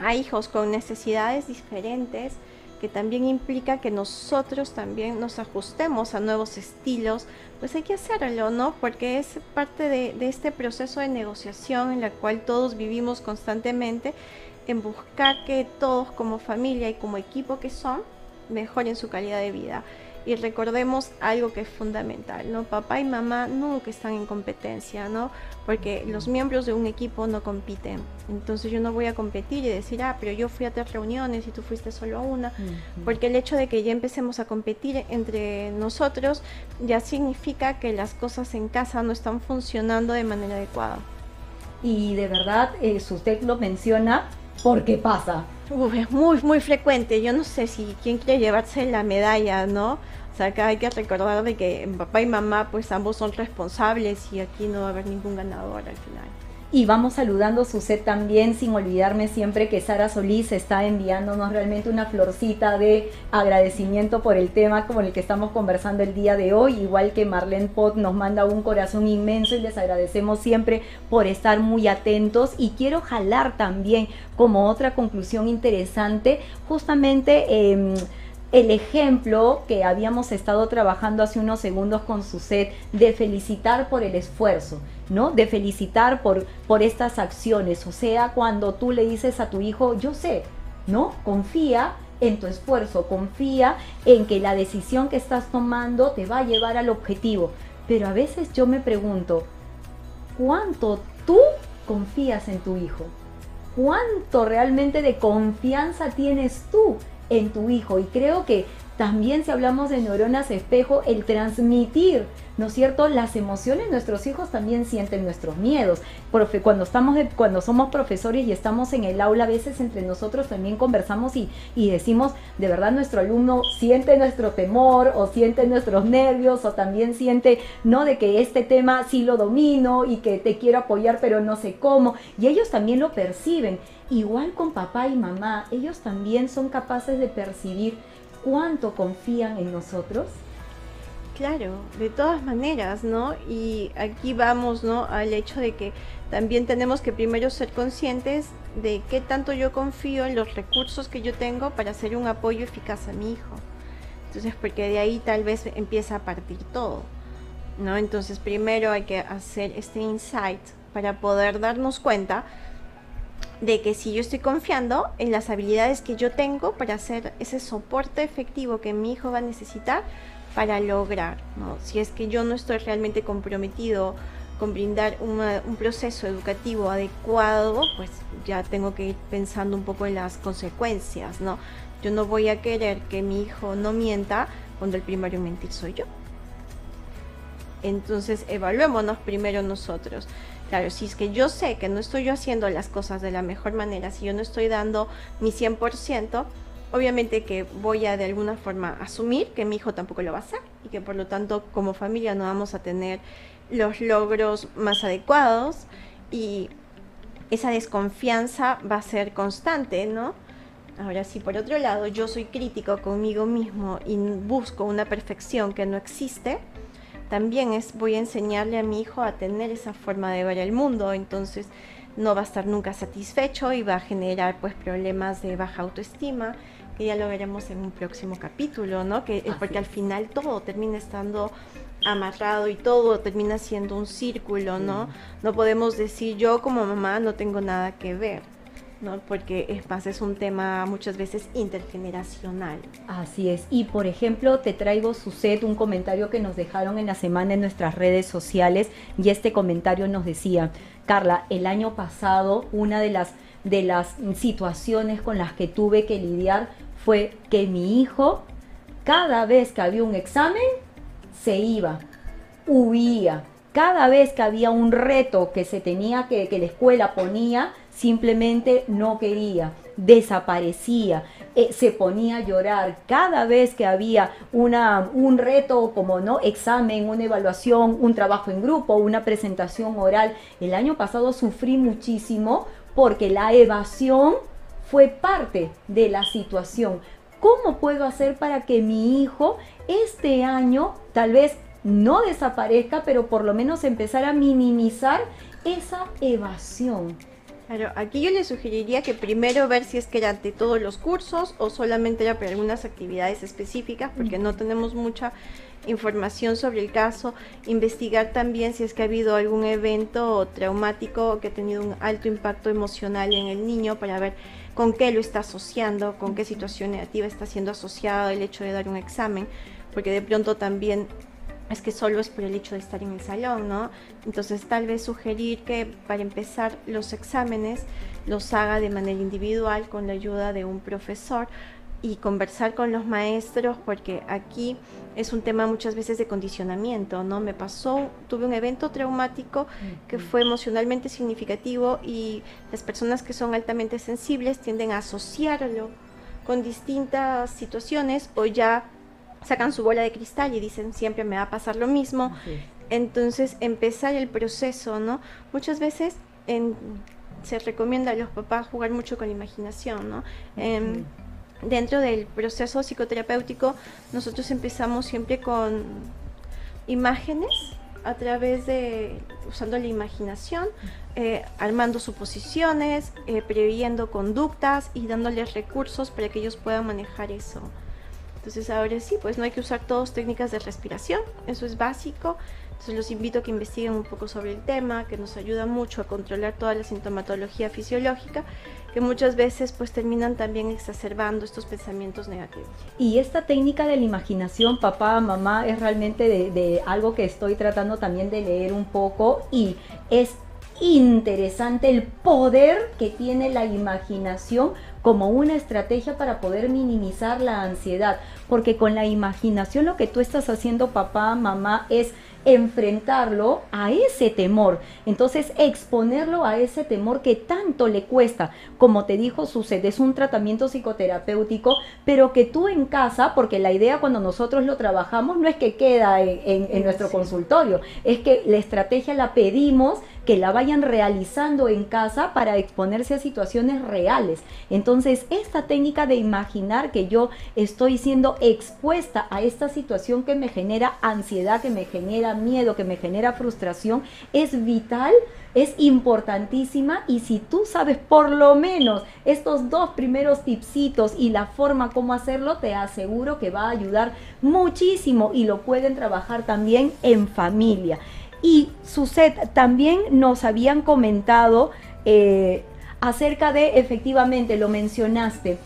a hijos con necesidades diferentes que también implica que nosotros también nos ajustemos a nuevos estilos, pues hay que hacerlo, ¿no? Porque es parte de, este proceso de negociación en la cual todos vivimos constantemente en buscar que todos como familia y como equipo que son mejoren su calidad de vida y recordemos algo que es fundamental, ¿no? Papá y mamá nunca están en competencia, ¿no? Porque los miembros de un equipo no compiten. Entonces yo no voy a competir y decir, ah, pero yo fui a tres reuniones y tú fuiste solo a una. Porque el hecho de que ya empecemos a competir entre nosotros ya significa que las cosas en casa no están funcionando de manera adecuada. Y de verdad, eh, usted lo menciona porque pasa. Es muy, muy frecuente. Yo no sé si quién quiere llevarse la medalla, ¿no? O sea, acá hay que recordar de que papá y mamá, pues ambos son responsables y aquí no va a haber ningún ganador al final. Y vamos saludando su set también, sin olvidarme siempre que Sara Solís está enviándonos realmente una florcita de agradecimiento por el tema con el que estamos conversando el día de hoy, igual que Marlene Pot nos manda un corazón inmenso y les agradecemos siempre por estar muy atentos. Y quiero jalar también como otra conclusión interesante justamente... Eh, el ejemplo que habíamos estado trabajando hace unos segundos con su set de felicitar por el esfuerzo, ¿no? De felicitar por, por estas acciones. O sea, cuando tú le dices a tu hijo, yo sé, ¿no? Confía en tu esfuerzo, confía en que la decisión que estás tomando te va a llevar al objetivo. Pero a veces yo me pregunto, ¿cuánto tú confías en tu hijo? ¿Cuánto realmente de confianza tienes tú en tu hijo. Y creo que también si hablamos de neuronas espejo, el transmitir, ¿no es cierto? Las emociones, nuestros hijos también sienten nuestros miedos. Cuando, estamos cuando somos profesores y estamos en el aula, a veces entre nosotros también conversamos y, y decimos, de verdad nuestro alumno siente nuestro temor o siente nuestros nervios o también siente, ¿no? De que este tema sí lo domino y que te quiero apoyar pero no sé cómo. Y ellos también lo perciben. Igual con papá y mamá, ellos también son capaces de percibir cuánto confían en nosotros? Claro, de todas maneras, ¿no? Y aquí vamos, ¿no? Al hecho de que también tenemos que primero ser conscientes de qué tanto yo confío en los recursos que yo tengo para hacer un apoyo eficaz a mi hijo. Entonces, porque de ahí tal vez empieza a partir todo, ¿no? Entonces, primero hay que hacer este insight para poder darnos cuenta de que si yo estoy confiando en las habilidades que yo tengo para hacer ese soporte efectivo que mi hijo va a necesitar para lograr, ¿no? si es que yo no estoy realmente comprometido con brindar un proceso educativo adecuado, pues ya tengo que ir pensando un poco en las consecuencias, ¿no? Yo no voy a querer que mi hijo no mienta cuando el primero en mentir soy yo. Entonces, evaluémonos primero nosotros. Claro, si es que yo sé que no estoy yo haciendo las cosas de la mejor manera, si yo no estoy dando mi 100%, obviamente que voy a de alguna forma asumir que mi hijo tampoco lo va a hacer y que por lo tanto como familia no vamos a tener los logros más adecuados y esa desconfianza va a ser constante, ¿no? Ahora sí, por otro lado, yo soy crítico conmigo mismo y busco una perfección que no existe, también es, voy a enseñarle a mi hijo a tener esa forma de ver el mundo, entonces no va a estar nunca satisfecho y va a generar pues problemas de baja autoestima, que ya lo veremos en un próximo capítulo, ¿no? Que, porque al final todo termina estando amarrado y todo termina siendo un círculo, ¿no? No podemos decir yo como mamá no tengo nada que ver. ¿No? porque más, es un tema muchas veces intergeneracional. Así es, y por ejemplo te traigo, su set un comentario que nos dejaron en la semana en nuestras redes sociales y este comentario nos decía, Carla, el año pasado una de las, de las situaciones con las que tuve que lidiar fue que mi hijo, cada vez que había un examen, se iba, huía. Cada vez que había un reto que se tenía que, que la escuela ponía, simplemente no quería, desaparecía, eh, se ponía a llorar. Cada vez que había una, un reto como no examen, una evaluación, un trabajo en grupo, una presentación oral, el año pasado sufrí muchísimo porque la evasión fue parte de la situación. ¿Cómo puedo hacer para que mi hijo este año tal vez no desaparezca, pero por lo menos empezar a minimizar esa evasión? Claro, aquí yo le sugeriría que primero ver si es que era ante todos los cursos o solamente era para algunas actividades específicas, porque no tenemos mucha información sobre el caso, investigar también si es que ha habido algún evento traumático que ha tenido un alto impacto emocional en el niño para ver con qué lo está asociando, con qué situación negativa está siendo asociado el hecho de dar un examen, porque de pronto también es que solo es por el hecho de estar en el salón, ¿no? Entonces tal vez sugerir que para empezar los exámenes los haga de manera individual con la ayuda de un profesor y conversar con los maestros porque aquí es un tema muchas veces de condicionamiento, ¿no? Me pasó, tuve un evento traumático que fue emocionalmente significativo y las personas que son altamente sensibles tienden a asociarlo con distintas situaciones o ya sacan su bola de cristal y dicen siempre me va a pasar lo mismo. Entonces empezar el proceso, ¿no? Muchas veces se recomienda a los papás jugar mucho con la imaginación, ¿no? Em, dentro del proceso psicoterapéutico nosotros empezamos siempre con imágenes a través de usando la imaginación, eh, armando suposiciones, eh, previendo conductas y dándoles recursos para que ellos puedan manejar eso. Entonces ahora sí, pues no hay que usar todas técnicas de respiración, eso es básico. Entonces los invito a que investiguen un poco sobre el tema, que nos ayuda mucho a controlar toda la sintomatología fisiológica, que muchas veces pues terminan también exacerbando estos pensamientos negativos. Y esta técnica de la imaginación, papá, mamá, es realmente de, de algo que estoy tratando también de leer un poco y es interesante el poder que tiene la imaginación como una estrategia para poder minimizar la ansiedad, porque con la imaginación lo que tú estás haciendo papá, mamá es enfrentarlo a ese temor. Entonces, exponerlo a ese temor que tanto le cuesta. Como te dijo sucede, es un tratamiento psicoterapéutico, pero que tú en casa, porque la idea cuando nosotros lo trabajamos no es que queda en, nuestro consultorio, es que la estrategia la pedimos que la vayan realizando en casa para exponerse a situaciones reales. Entonces, esta técnica de imaginar que yo estoy siendo expuesta a esta situación que me genera ansiedad, que me genera miedo, que me genera frustración, es vital es importantísima y si tú sabes por lo menos estos dos primeros tipsitos y la forma como hacerlo, te aseguro que va a ayudar muchísimo y lo pueden trabajar también en familia. Y Suset, también nos habían comentado eh, acerca de, efectivamente, lo mencionaste,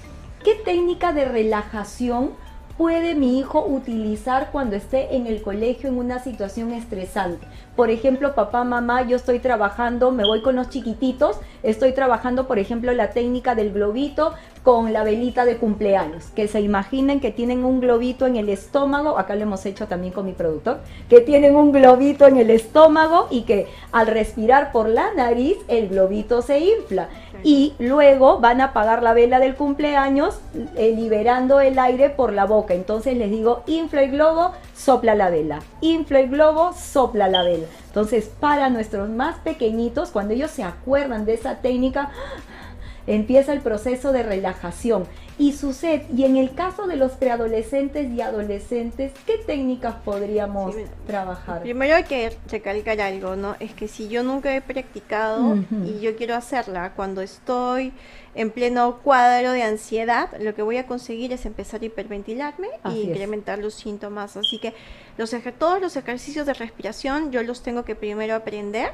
¿qué técnica de relajación puede mi hijo utilizar cuando esté en el colegio en una situación estresante? Por ejemplo, papá, mamá, yo estoy trabajando, me voy con los chiquititos, estoy trabajando, por ejemplo, la técnica del globito con la velita de cumpleaños. Que se imaginen que tienen un globito en el estómago, acá lo hemos hecho también con mi productor, que tienen un globito en el estómago y que al respirar por la nariz el globito se infla. Y luego van a apagar la vela del cumpleaños eh, liberando el aire por la boca. Entonces les digo, infla el globo, sopla la vela. Infla el globo, sopla la vela. Entonces, para nuestros más pequeñitos, cuando ellos se acuerdan de esa técnica, empieza el proceso de relajación. Y sucede, y en el caso de los preadolescentes y adolescentes, ¿qué técnicas podríamos trabajar? Primero hay que recalcar algo, ¿no? Es que si yo nunca he practicado y yo quiero hacerla cuando estoy en pleno cuadro de ansiedad, lo que voy a conseguir es empezar a hiperventilarme y incrementar los síntomas. Así que los todos los ejercicios de respiración yo los tengo que primero aprender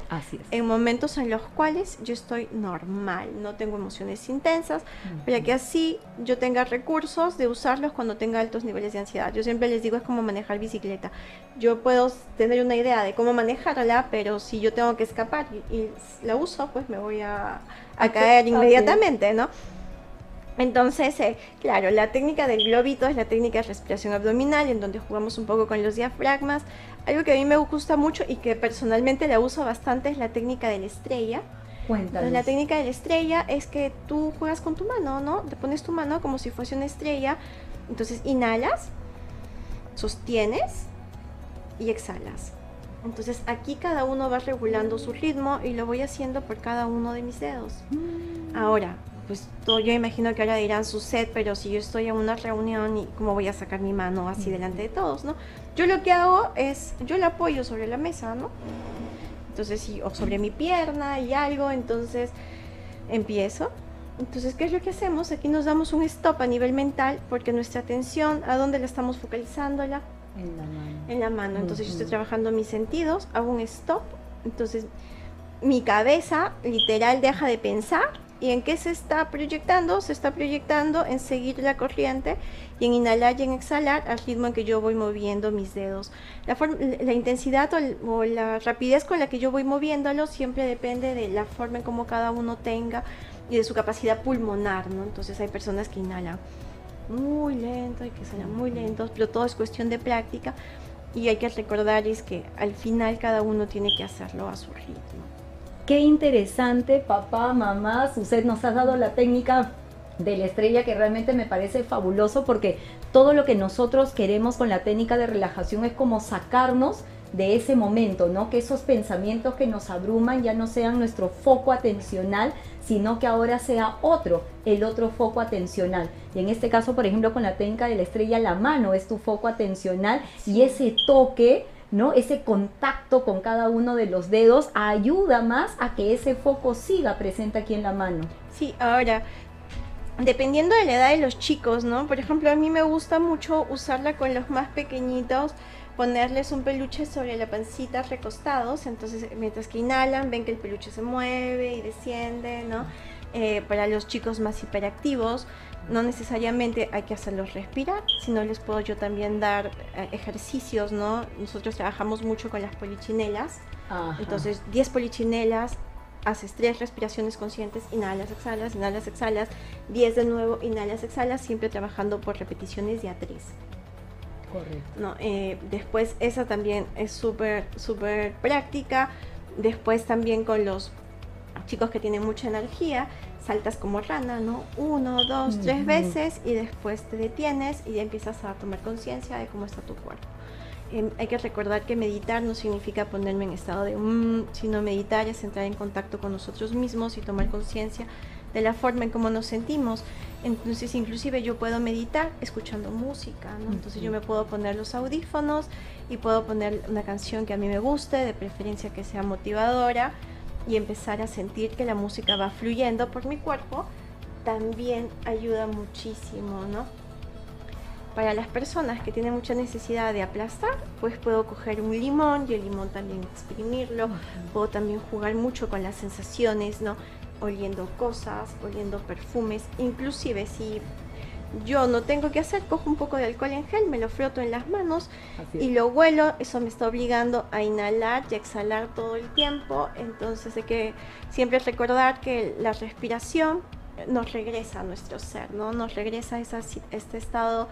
en momentos en los cuales yo estoy normal, no tengo emociones intensas, para que así yo tenga recursos de usarlos cuando tenga altos niveles de ansiedad. Yo siempre les digo es como manejar bicicleta. Yo puedo tener una idea de cómo manejarla, pero si yo tengo que escapar y la uso, pues me voy a a caer inmediatamente, ¿no? Entonces, eh, claro, la técnica del globito es la técnica de respiración abdominal, en donde jugamos un poco con los diafragmas. Algo que a mí me gusta mucho y que personalmente la uso bastante es la técnica de la estrella. Cuéntanos. la técnica de la estrella es que tú juegas con tu mano, ¿no? Te pones tu mano como si fuese una estrella. Entonces inhalas, sostienes y exhalas. Entonces aquí cada uno va regulando su ritmo y lo voy haciendo por cada uno de mis dedos. Mm. Ahora, pues todo, yo imagino que ahora dirán su set, pero si yo estoy en una reunión y cómo voy a sacar mi mano así delante de todos, ¿no? Yo lo que hago es, yo la apoyo sobre la mesa, ¿no? Entonces, sí, o sobre mi pierna y algo, entonces empiezo. Entonces, ¿qué es lo que hacemos? Aquí nos damos un stop a nivel mental porque nuestra atención, ¿a dónde la estamos focalizándola? En la mano. En la mano. Entonces yo estoy trabajando mis sentidos, hago un stop. Entonces mi cabeza literal deja de pensar. ¿Y en qué se está proyectando? Se está proyectando en seguir la corriente y en inhalar y en exhalar al ritmo en que yo voy moviendo mis dedos. La, intensidad o, la rapidez con la que yo voy moviéndolo siempre depende de la forma en cómo cada uno tenga y de su capacidad pulmonar, ¿no? Entonces hay personas que inhalan muy lento, hay que ser muy lentos, pero todo es cuestión de práctica y hay que recordar es que al final cada uno tiene que hacerlo a su ritmo. Qué interesante, papá, mamá, usted nos ha dado la técnica de la estrella que realmente me parece fabuloso porque todo lo que nosotros queremos con la técnica de relajación es como sacarnos de ese momento, ¿no? Que esos pensamientos que nos abruman ya no sean nuestro foco atencional, sino que ahora sea otro, el otro foco atencional. Y en este caso, por ejemplo, con la técnica de la estrella, la mano es tu foco atencional y ese toque, ¿no? Ese contacto con cada uno de los dedos ayuda más a que ese foco siga presente aquí en la mano. Sí, ahora, dependiendo de la edad de los chicos, ¿no? Por ejemplo, a mí me gusta mucho usarla con los más pequeñitos ponerles un peluche sobre la pancita recostados, entonces mientras que inhalan ven que el peluche se mueve y desciende, ¿no? Eh, para los chicos más hiperactivos, no necesariamente hay que hacerlos respirar, sino les puedo yo también dar eh, ejercicios, ¿no? Nosotros trabajamos mucho con las polichinelas, entonces 10 polichinelas, haces 3 respiraciones conscientes, inhalas, exhalas, inhalas, exhalas, 10 de nuevo, inhalas, exhalas, siempre trabajando por repeticiones de a 3. Correcto. No, eh, después esa también es súper, súper práctica. Después también con los chicos que tienen mucha energía, saltas como rana, ¿no? Uno, dos, tres veces y después te detienes y ya empiezas a tomar conciencia de cómo está tu cuerpo. Em, hay que recordar que meditar no significa ponerme en estado de mmm, sino meditar es entrar en contacto con nosotros mismos y tomar conciencia de la forma en cómo nos sentimos. Entonces, inclusive yo puedo meditar escuchando música, ¿no? Entonces yo me puedo poner los audífonos y puedo poner una canción que a mí me guste, de preferencia que sea motivadora, y empezar a sentir que la música va fluyendo por mi cuerpo, también ayuda muchísimo, ¿no? Para las personas que tienen mucha necesidad de aplastar, pues puedo coger un limón y el limón también exprimirlo. Puedo también jugar mucho con las sensaciones, ¿no? oliendo cosas, oliendo perfumes, inclusive si yo no tengo que hacer, cojo un poco de alcohol en gel, me lo froto en las manos y lo huelo, eso me está obligando a inhalar y exhalar todo el tiempo, entonces hay que siempre recordar que la respiración nos regresa a nuestro ser, ¿no? Nos regresa a este estado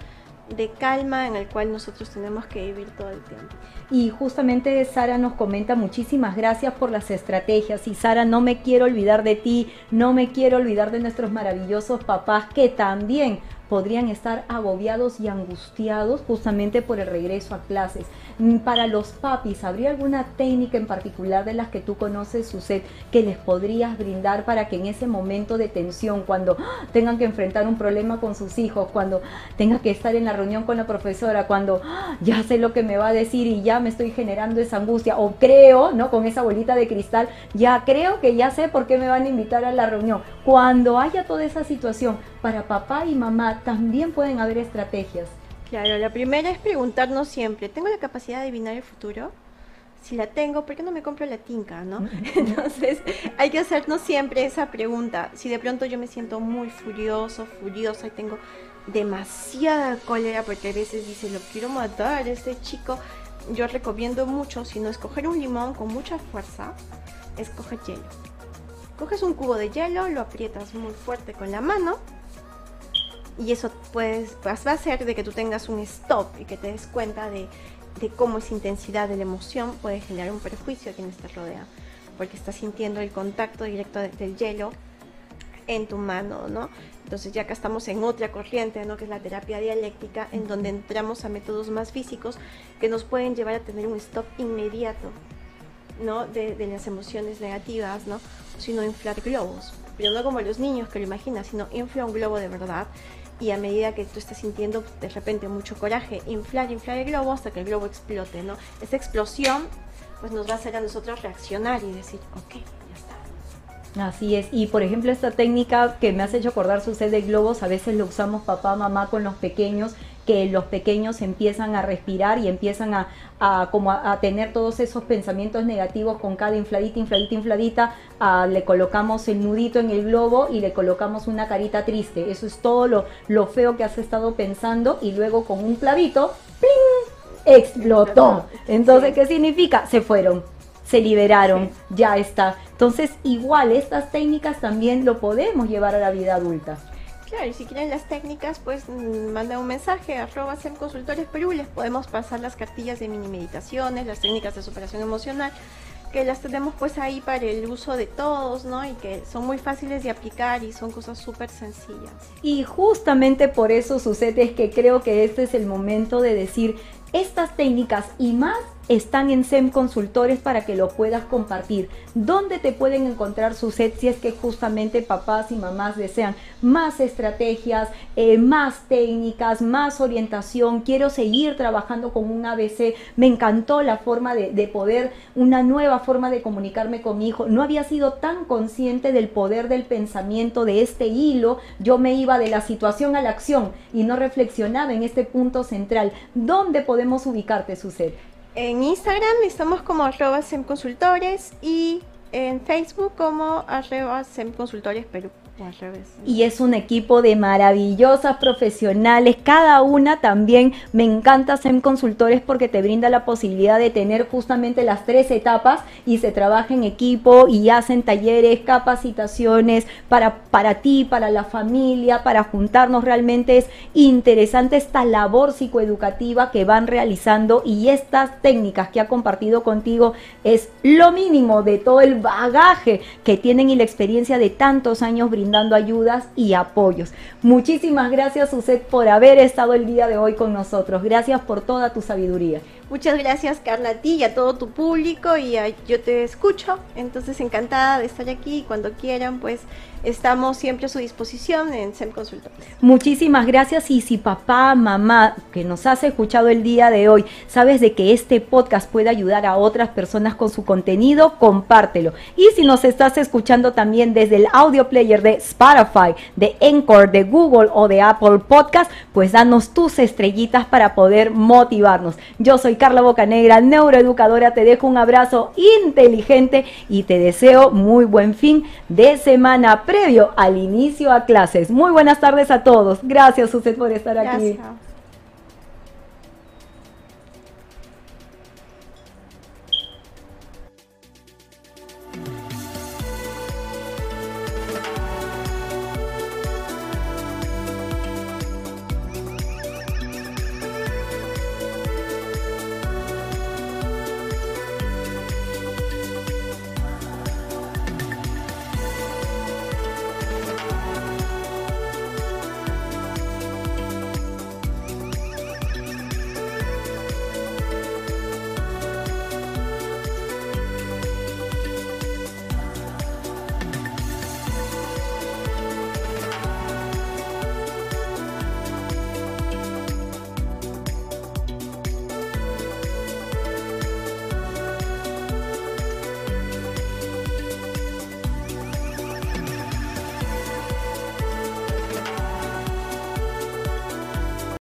de calma en el cual nosotros tenemos que vivir todo el tiempo. Y justamente Sara nos comenta muchísimas gracias por las estrategias y Sara, no me quiero olvidar de ti, no me quiero olvidar de nuestros maravillosos papás que también podrían estar agobiados y angustiados justamente por el regreso a clases. Mm, para los papis, ¿habría alguna técnica en particular de las que tú conoces, Suset, que les podrías brindar para que en ese momento de tensión, cuando ¡ah! tengan que enfrentar un problema con sus hijos, cuando tengan que estar en la reunión con la profesora, cuando ¡ah! ya sé lo que me va a decir y ya me estoy generando esa angustia, o creo, ¿no? Con esa bolita de cristal, ya creo que ya sé por qué me van a invitar a la reunión. Cuando haya toda esa situación, para papá y mamá también pueden haber estrategias. Claro, la primera es preguntarnos siempre, ¿tengo la capacidad de adivinar el futuro? Si la tengo, ¿por qué no me compro la tinca, no? Entonces, hay que hacernos siempre esa pregunta. Si de pronto yo me siento muy furioso, furiosa y tengo demasiada cólera porque a veces dice, lo quiero matar, este chico, yo recomiendo mucho, si no escoger un limón con mucha fuerza, escoge hielo. Coges un cubo de hielo, lo aprietas muy fuerte con la mano y eso pues, va a hacer de que tú tengas un stop y que te des cuenta de, cómo esa intensidad de la emoción puede generar un perjuicio a quienes te rodean, porque estás sintiendo el contacto directo del hielo en tu mano, ¿no? Entonces ya acá estamos en otra corriente, ¿no? Que es la terapia dialéctica, en donde entramos a métodos más físicos que nos pueden llevar a tener un stop inmediato, ¿no? De, de las emociones negativas, ¿no? Sino inflar globos, pero no como los niños que lo imaginan, sino inflar un globo de verdad y a medida que tú estás sintiendo de repente mucho coraje, inflar, inflar el globo hasta que el globo explote, ¿no? Esa explosión pues nos va a hacer a nosotros reaccionar y decir, ok, ya está. Así es, y por ejemplo esta técnica que me has hecho acordar sucede de globos, a veces lo usamos papá, mamá con los pequeños que los pequeños empiezan a respirar y empiezan a, como a, tener todos esos pensamientos negativos con cada infladita, infladita, infladita, le colocamos el nudito en el globo y le colocamos una carita triste. Eso es todo lo, lo feo que has estado pensando y luego con un clavito, ¡pling! explotó. Entonces, ¿qué significa? Se fueron se liberaron, ya está. Entonces, igual, estas técnicas también lo podemos llevar a la vida adulta. Y si quieren las técnicas, pues mm, manda un mensaje, arroba Consultores les podemos pasar las cartillas de mini meditaciones, las técnicas de superación emocional, que las tenemos pues ahí para el uso de todos, ¿no? Y que son muy fáciles de aplicar y son cosas súper sencillas. Y justamente por eso sucede es que creo que este es el momento de decir, estas técnicas y más están en SEM Consultores para que lo puedas compartir. ¿Dónde te pueden encontrar su set si es que justamente papás y mamás desean más estrategias, eh, más técnicas, más orientación? Quiero seguir trabajando con un ABC. Me encantó la forma de, de poder, una nueva forma de comunicarme con mi hijo. No había sido tan consciente del poder del pensamiento, de este hilo. Yo me iba de la situación a la acción y no reflexionaba en este punto central. ¿Dónde podemos ubicarte, Suset? En Instagram estamos como arroba semconsultores y en Facebook como arroba semconsultores Perú. Y es un equipo de maravillosas profesionales, cada una también me encanta SEM Consultores porque te brinda la posibilidad de tener justamente las tres etapas y se trabaja en equipo y hacen talleres, capacitaciones para, para ti, para la familia, para juntarnos. Realmente es interesante esta labor psicoeducativa que van realizando y estas técnicas que ha compartido contigo es lo mínimo de todo el bagaje que tienen y la experiencia de tantos años brindando dando ayudas y apoyos. Muchísimas gracias, Suset, por haber estado el día de hoy con nosotros. Gracias por toda tu sabiduría. Muchas gracias, Carla, a ti y a todo tu público. Y yo te escucho, entonces encantada de estar aquí. Cuando quieran, pues estamos siempre a su disposición en SEM Consultores. Muchísimas gracias y si papá, mamá que nos has escuchado el día de hoy, sabes de que este podcast puede ayudar a otras personas con su contenido, compártelo. Y si nos estás escuchando también desde el audio player de Spotify, de Encore, de Google o de Apple Podcast, pues danos tus estrellitas para poder motivarnos. Yo soy Carla Bocanegra, neuroeducadora, te dejo un abrazo inteligente y te deseo muy buen fin de semana previo al inicio a clases. Muy buenas tardes a todos. Gracias, usted por estar aquí.